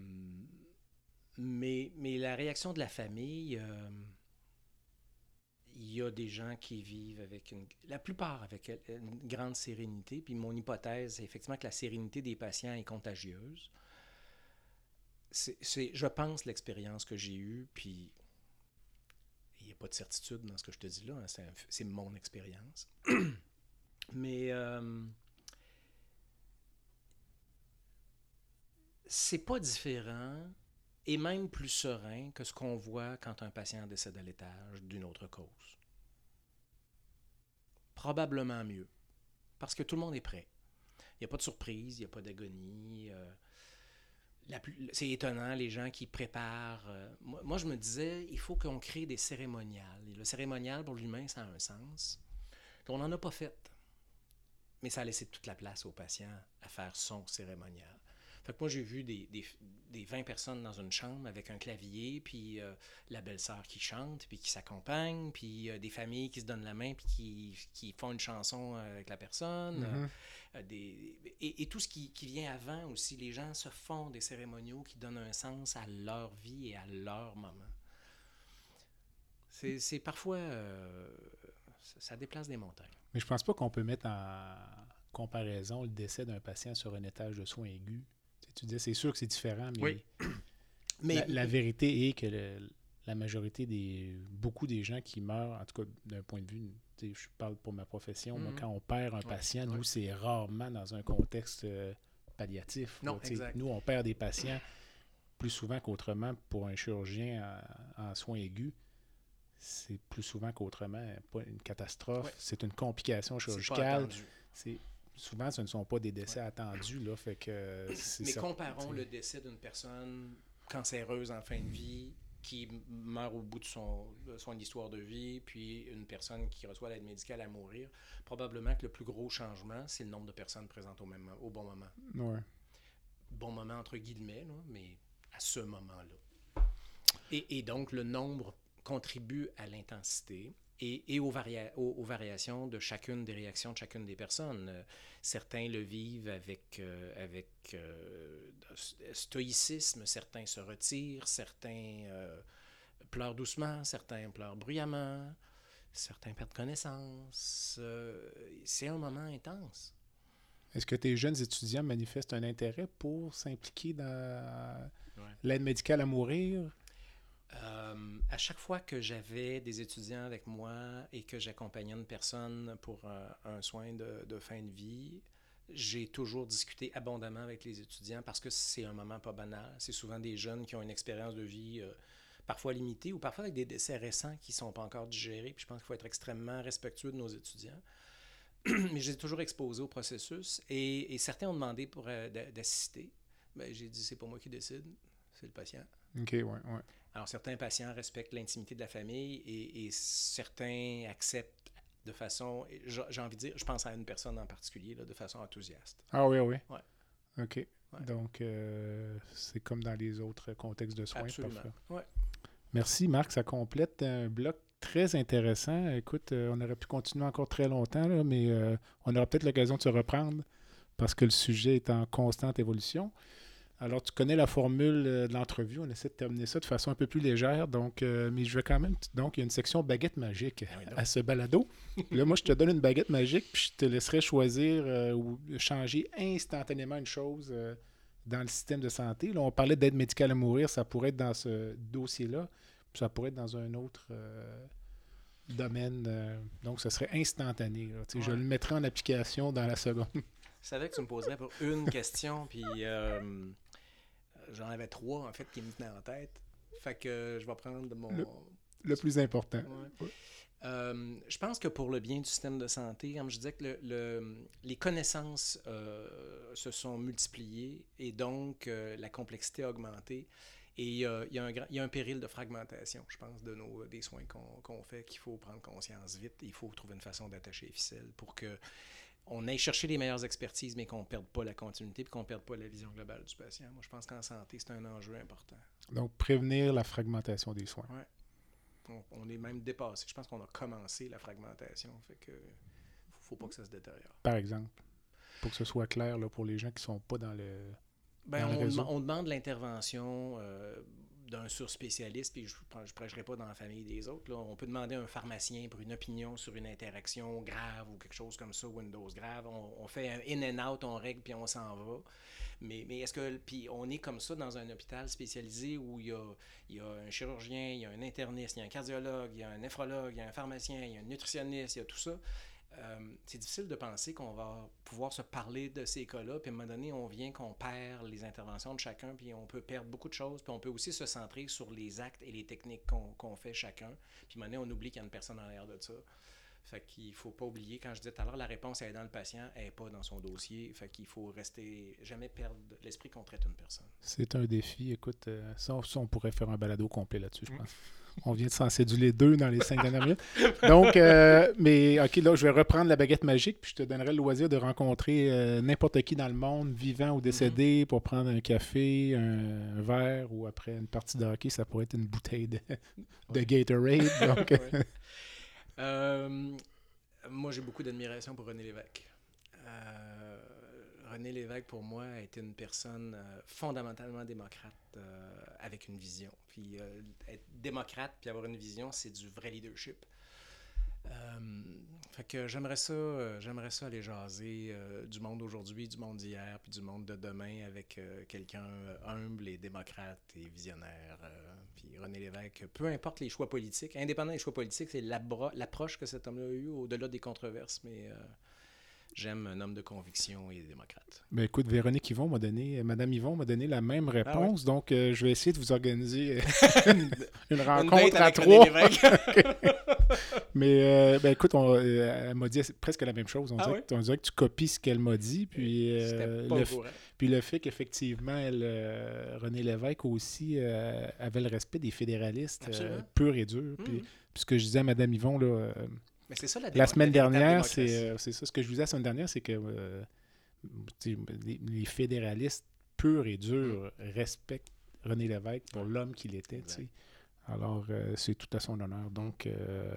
mais, mais la réaction de la famille, euh, y a des gens qui vivent avec une, la plupart avec une grande sérénité. Puis mon hypothèse, c'est effectivement que la sérénité des patients est contagieuse. C'est, je pense, l'expérience que j'ai eue, puis il n'y a pas de certitude dans ce que je te dis là, hein, c'est mon expérience. Mais euh, c'est pas différent et même plus serein que ce qu'on voit quand un patient décède à l'étage d'une autre cause. Probablement mieux, parce que tout le monde est prêt. Il n'y a pas de surprise, il n'y a pas d'agonie. euh, c'est étonnant, les gens qui préparent. euh, moi, je me disais, il faut qu'on crée des cérémoniales. Le cérémonial, pour l'humain, ça a un sens. On n'en a pas fait. Mais ça a laissé toute la place au patient à faire son cérémonial. Fait que moi, j'ai vu des, des, des 20 personnes dans une chambre avec un clavier, puis euh, la belle-sœur qui chante, puis qui s'accompagne, puis euh, des familles qui se donnent la main, puis qui, qui font une chanson euh, avec la personne. euh, des, et, et tout ce qui, qui vient avant aussi, les gens se font des cérémoniaux qui donnent un sens à leur vie et à leur moment. C'est c'est parfois... ça, ça déplace des montagnes. Mais je pense pas qu'on peut mettre en comparaison le décès d'un patient sur un étage de soins aigus. Tu, sais, tu disais, c'est sûr que c'est différent, mais, Oui. Mais la, la vérité est que le- la majorité des. beaucoup des gens qui meurent, en tout cas d'un point de vue, je parle pour ma profession, moi, Mhm. quand on perd un patient, ouais. nous, c'est rarement dans un contexte euh, palliatif. Non. Nous, on perd des patients plus souvent qu'autrement pour un chirurgien en, en soins aigus. C'est plus souvent qu'autrement pas une catastrophe, Ouais. c'est une complication chirurgicale. C'est souvent ce ne sont pas des décès attendus là, fait que c'est Mais ça, comparons le décès d'une personne cancéreuse en fin de vie qui meurt au bout de son, de son histoire de vie, puis une personne qui reçoit l'aide médicale à mourir. Probablement que le plus gros changement, c'est le nombre de personnes présentes au, même, au bon moment. Ouais. Bon moment entre guillemets, là, mais à ce moment-là. Et, et donc, le nombre contribue à l'intensité et, et aux, varia- aux- aux variations de chacune des réactions de chacune des personnes. Euh, certains le vivent avec, euh, avec euh, stoïcisme, certains se retirent, certains euh, pleurent doucement, certains pleurent bruyamment, certains perdent connaissance. C'est un moment intense. Est-ce que tes jeunes étudiants manifestent un intérêt pour s'impliquer dans Ouais. l'aide médicale à mourir? Euh, à chaque fois que j'avais des étudiants avec moi et que j'accompagnais une personne pour un, un soin de, fin de vie, j'ai toujours discuté abondamment avec les étudiants parce que c'est un moment pas banal. C'est souvent des jeunes qui ont une expérience de vie euh, parfois limitée ou parfois avec des décès récents qui ne sont pas encore digérés. Puis je pense qu'il faut être extrêmement respectueux de nos étudiants. Mais j'ai toujours exposé au processus et, certains ont demandé pour euh, d'a- d'assister. Ben, j'ai dit c'est pas moi qui décide, c'est le patient. OK, ouais, ouais. Alors, certains patients respectent l'intimité de la famille et, et certains acceptent de façon, j'ai envie de dire, je pense à une personne en particulier, là, de façon enthousiaste. Ah oui, oui. Ouais. OK. Ouais. Donc, euh, c'est comme dans les autres contextes de soins. Absolument. Ouais. Merci, Marc. Ça complète un bloc très intéressant. Écoute, euh, on aurait pu continuer encore très longtemps, là, mais euh, on aura peut-être l'occasion de se reprendre parce que le sujet est en constante évolution. Alors, tu connais la formule euh, de l'entrevue. On essaie de terminer ça de façon un peu plus légère. Donc, euh, mais je vais quand même. Donc, il y a une section baguette magique Ah oui, à ce balado. là, moi, je te donne une baguette magique, puis je te laisserai choisir euh, ou changer instantanément une chose euh, dans le système de santé. Là, on parlait d'aide médicale à mourir. Ça pourrait être dans ce dossier-là. Ça pourrait être dans un autre domaine. donc, ce serait instantané. Je le mettrais en application dans la seconde. Je savais que tu me poserais pour une question, puis j'en avais trois, en fait, qui me tenaient en tête. Fait que je vais prendre de mon... Le- le plus important. Ouais. Euh, je pense que pour le bien du système de santé, comme je disais, que le- le- les connaissances euh, se sont multipliées et donc euh, la complexité a augmenté. Et il y, a un il y a un péril de fragmentation, je pense, de nos, des soins qu'on qu'on fait, qu'il faut prendre conscience vite. Il faut trouver une façon d'attacher les ficelles pour que on aille chercher les meilleures expertises, mais qu'on ne perde pas la continuité et qu'on ne perde pas la vision globale du patient. Moi, je pense qu'en santé, c'est un enjeu important. Donc, prévenir la fragmentation des soins. On, on est même dépassé. Je pense qu'on a commencé la fragmentation. Fait que faut, pas que ça se détériore. Par exemple. Pour que ce soit clair là, pour les gens qui ne sont pas dans le. On, dem- on demande l'intervention euh, d'un surspécialiste, puis je ne prêcherai pas dans la famille des autres. On peut demander à un pharmacien pour une opinion sur une interaction grave ou quelque chose comme ça, Windows grave. On, fait un in and out, on règle, puis on s'en va. Mais, est-ce que. Puis on est comme ça dans un hôpital spécialisé où il y a, il y a un chirurgien, il y a un interniste, il y a un cardiologue, il y a un néphrologue, il y a un pharmacien, il y a un nutritionniste, il y a tout ça. Euh, c'est difficile de penser qu'on va pouvoir se parler de ces cas-là, puis à un moment donné, on vient qu'on perd les interventions de chacun, puis on peut perdre beaucoup de choses, puis on peut aussi se centrer sur les actes et les techniques qu'on qu'on fait chacun, puis à un moment donné, on oublie qu'il y a une personne en arrière de ça. Fait qu'il faut pas oublier, quand je disais tout à l'heure, la réponse elle est dans le patient, elle n'est pas dans son dossier. Fait qu'il faut rester, jamais perdre l'esprit qu'on traite une personne. C'est un défi. Écoute, euh, ça, ça, on pourrait faire un balado complet là-dessus, je Mm. pense. On vient de s'en céduler deux dans les cinq dernières minutes. Donc, euh, mais OK, là, je vais reprendre la baguette magique, puis je te donnerai le loisir de rencontrer euh, n'importe qui dans le monde, vivant ou décédé, Mm-hmm. pour prendre un café, un, un verre, ou après une partie de hockey, ça pourrait être une bouteille de, de Gatorade. Donc, Ouais. Euh, moi, j'ai beaucoup d'admiration pour René Lévesque. René Lévesque, pour moi, a été une personne euh, fondamentalement démocrate euh, avec une vision. Puis euh, être démocrate puis avoir une vision, c'est du vrai leadership. Fait que j'aimerais ça, j'aimerais ça aller jaser du monde d'aujourd'hui, du monde d'hier, puis du monde de demain avec quelqu'un humble et démocrate et visionnaire. puis René Lévesque, peu importe les choix politiques, indépendant des choix politiques, c'est l'approche que cet homme-là a eue au-delà des controverses, mais j'aime un homme de conviction et démocrate. ben, écoute, Véronique Yvon m'a donné, Madame Yvon m'a donné la même réponse, donc euh, je vais essayer de vous organiser euh, une Une rencontre à trois. Mais euh, ben écoute, on, euh, elle m'a dit presque la même chose. On, Ah dirait, que, on dirait que tu copies ce qu'elle m'a dit. Puis, euh, pas le, f- puis le fait qu'effectivement, elle, euh, René Lévesque aussi euh, avait le respect des fédéralistes euh, purs et durs. Puis, Mhm. puis ce que je disais à Mme Yvon là, euh, Mais c'est ça la, la semaine dernière, c'est euh, c'est ça. Ce que je vous disais la semaine dernière, c'est que euh, sais, les, les fédéralistes purs et durs respectent René Lévesque pour l'homme qu'il était. Alors, euh, c'est tout à son honneur. Donc, euh,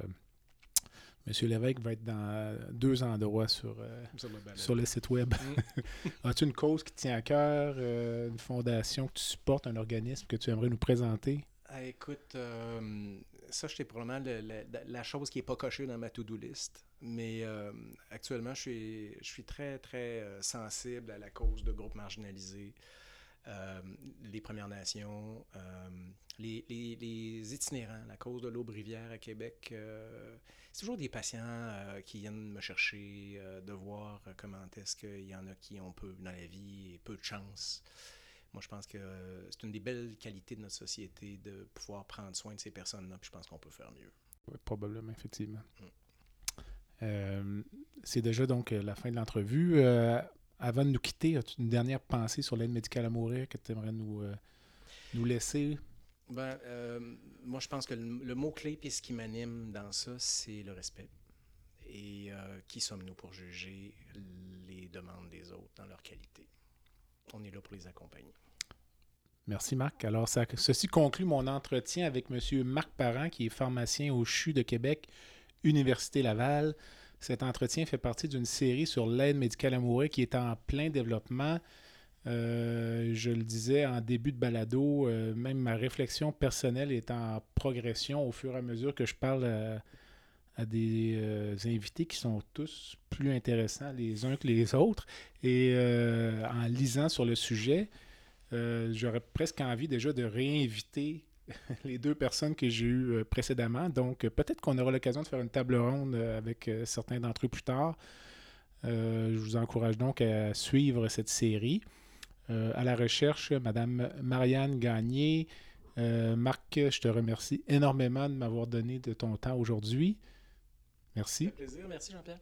M. Lévesque va être dans deux endroits sur, euh, Sur le balai. sur le site web. Mm. As-tu une cause qui te tient à cœur, euh, une fondation que tu supportes, un organisme que tu aimerais nous présenter? Ah, écoute, euh, ça, c'est probablement le- le- la chose qui n'est pas cochée dans ma to-do list. Mais euh, actuellement, je suis, très, très euh, sensible à la cause de groupes marginalisés, euh, les Premières Nations, les, itinérants, la cause de l'Aube-Rivière à Québec. c'est toujours des patients qui viennent me chercher, de voir comment est-ce qu'il y en a qui ont peu dans la vie et peu de chance. Moi, je pense que euh, c'est une des belles qualités de notre société de pouvoir prendre soin de ces personnes-là, puis je pense qu'on peut faire mieux. Oui, probablement, effectivement. Mm. Euh, c'est déjà donc euh, la fin de l'entrevue. Euh, avant de nous quitter, as-tu une dernière pensée sur l'aide médicale à mourir que tu aimerais nous, nous laisser? Ben, moi, je pense que le, le mot-clé, puis ce qui m'anime dans ça, c'est le respect. Et euh, qui sommes-nous pour juger les demandes des autres dans leur qualité? On est là pour les accompagner. Merci Marc. Alors, ceci conclut mon entretien avec M. Marc Parent, qui est pharmacien au CHU de Québec, Université Laval. Cet entretien fait partie d'une série sur l'aide médicale mourir qui est en plein développement. Euh, je le disais en début de balado, euh, même ma réflexion personnelle est en progression au fur et à mesure que je parle à, à des euh, invités qui sont tous plus intéressants les uns que les autres. Et euh, en lisant sur le sujet, euh, j'aurais presque envie déjà de réinviter les deux personnes que j'ai eues précédemment. Donc, peut-être qu'on aura l'occasion de faire une table ronde avec certains d'entre eux plus tard. je vous encourage donc à suivre cette série. à la recherche, Madame Marianne Gagné. Marc, je te remercie énormément de m'avoir donné de ton temps aujourd'hui. Merci. plaisir. Merci, Jean-Pierre.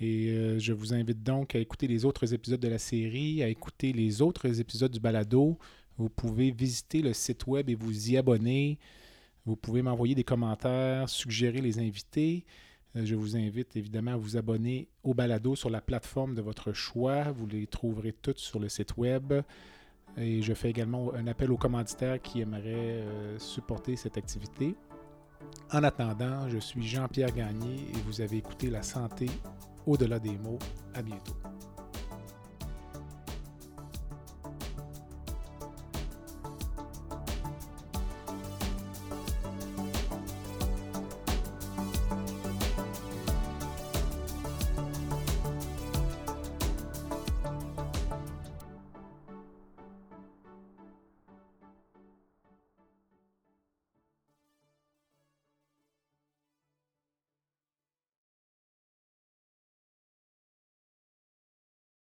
Et euh, je vous invite donc à écouter les autres épisodes de la série, à écouter les autres épisodes du balado. Vous pouvez visiter le site web et vous y abonner. Vous pouvez m'envoyer des commentaires, suggérer les invités. Euh, je vous invite évidemment à vous abonner au balado sur la plateforme de votre choix. Vous les trouverez toutes sur le site web. Et je fais également un appel aux commanditaires qui aimeraient euh, supporter cette activité. En attendant, je suis Jean-Pierre Gagné et vous avez écouté La santé au-delà des mots. À bientôt.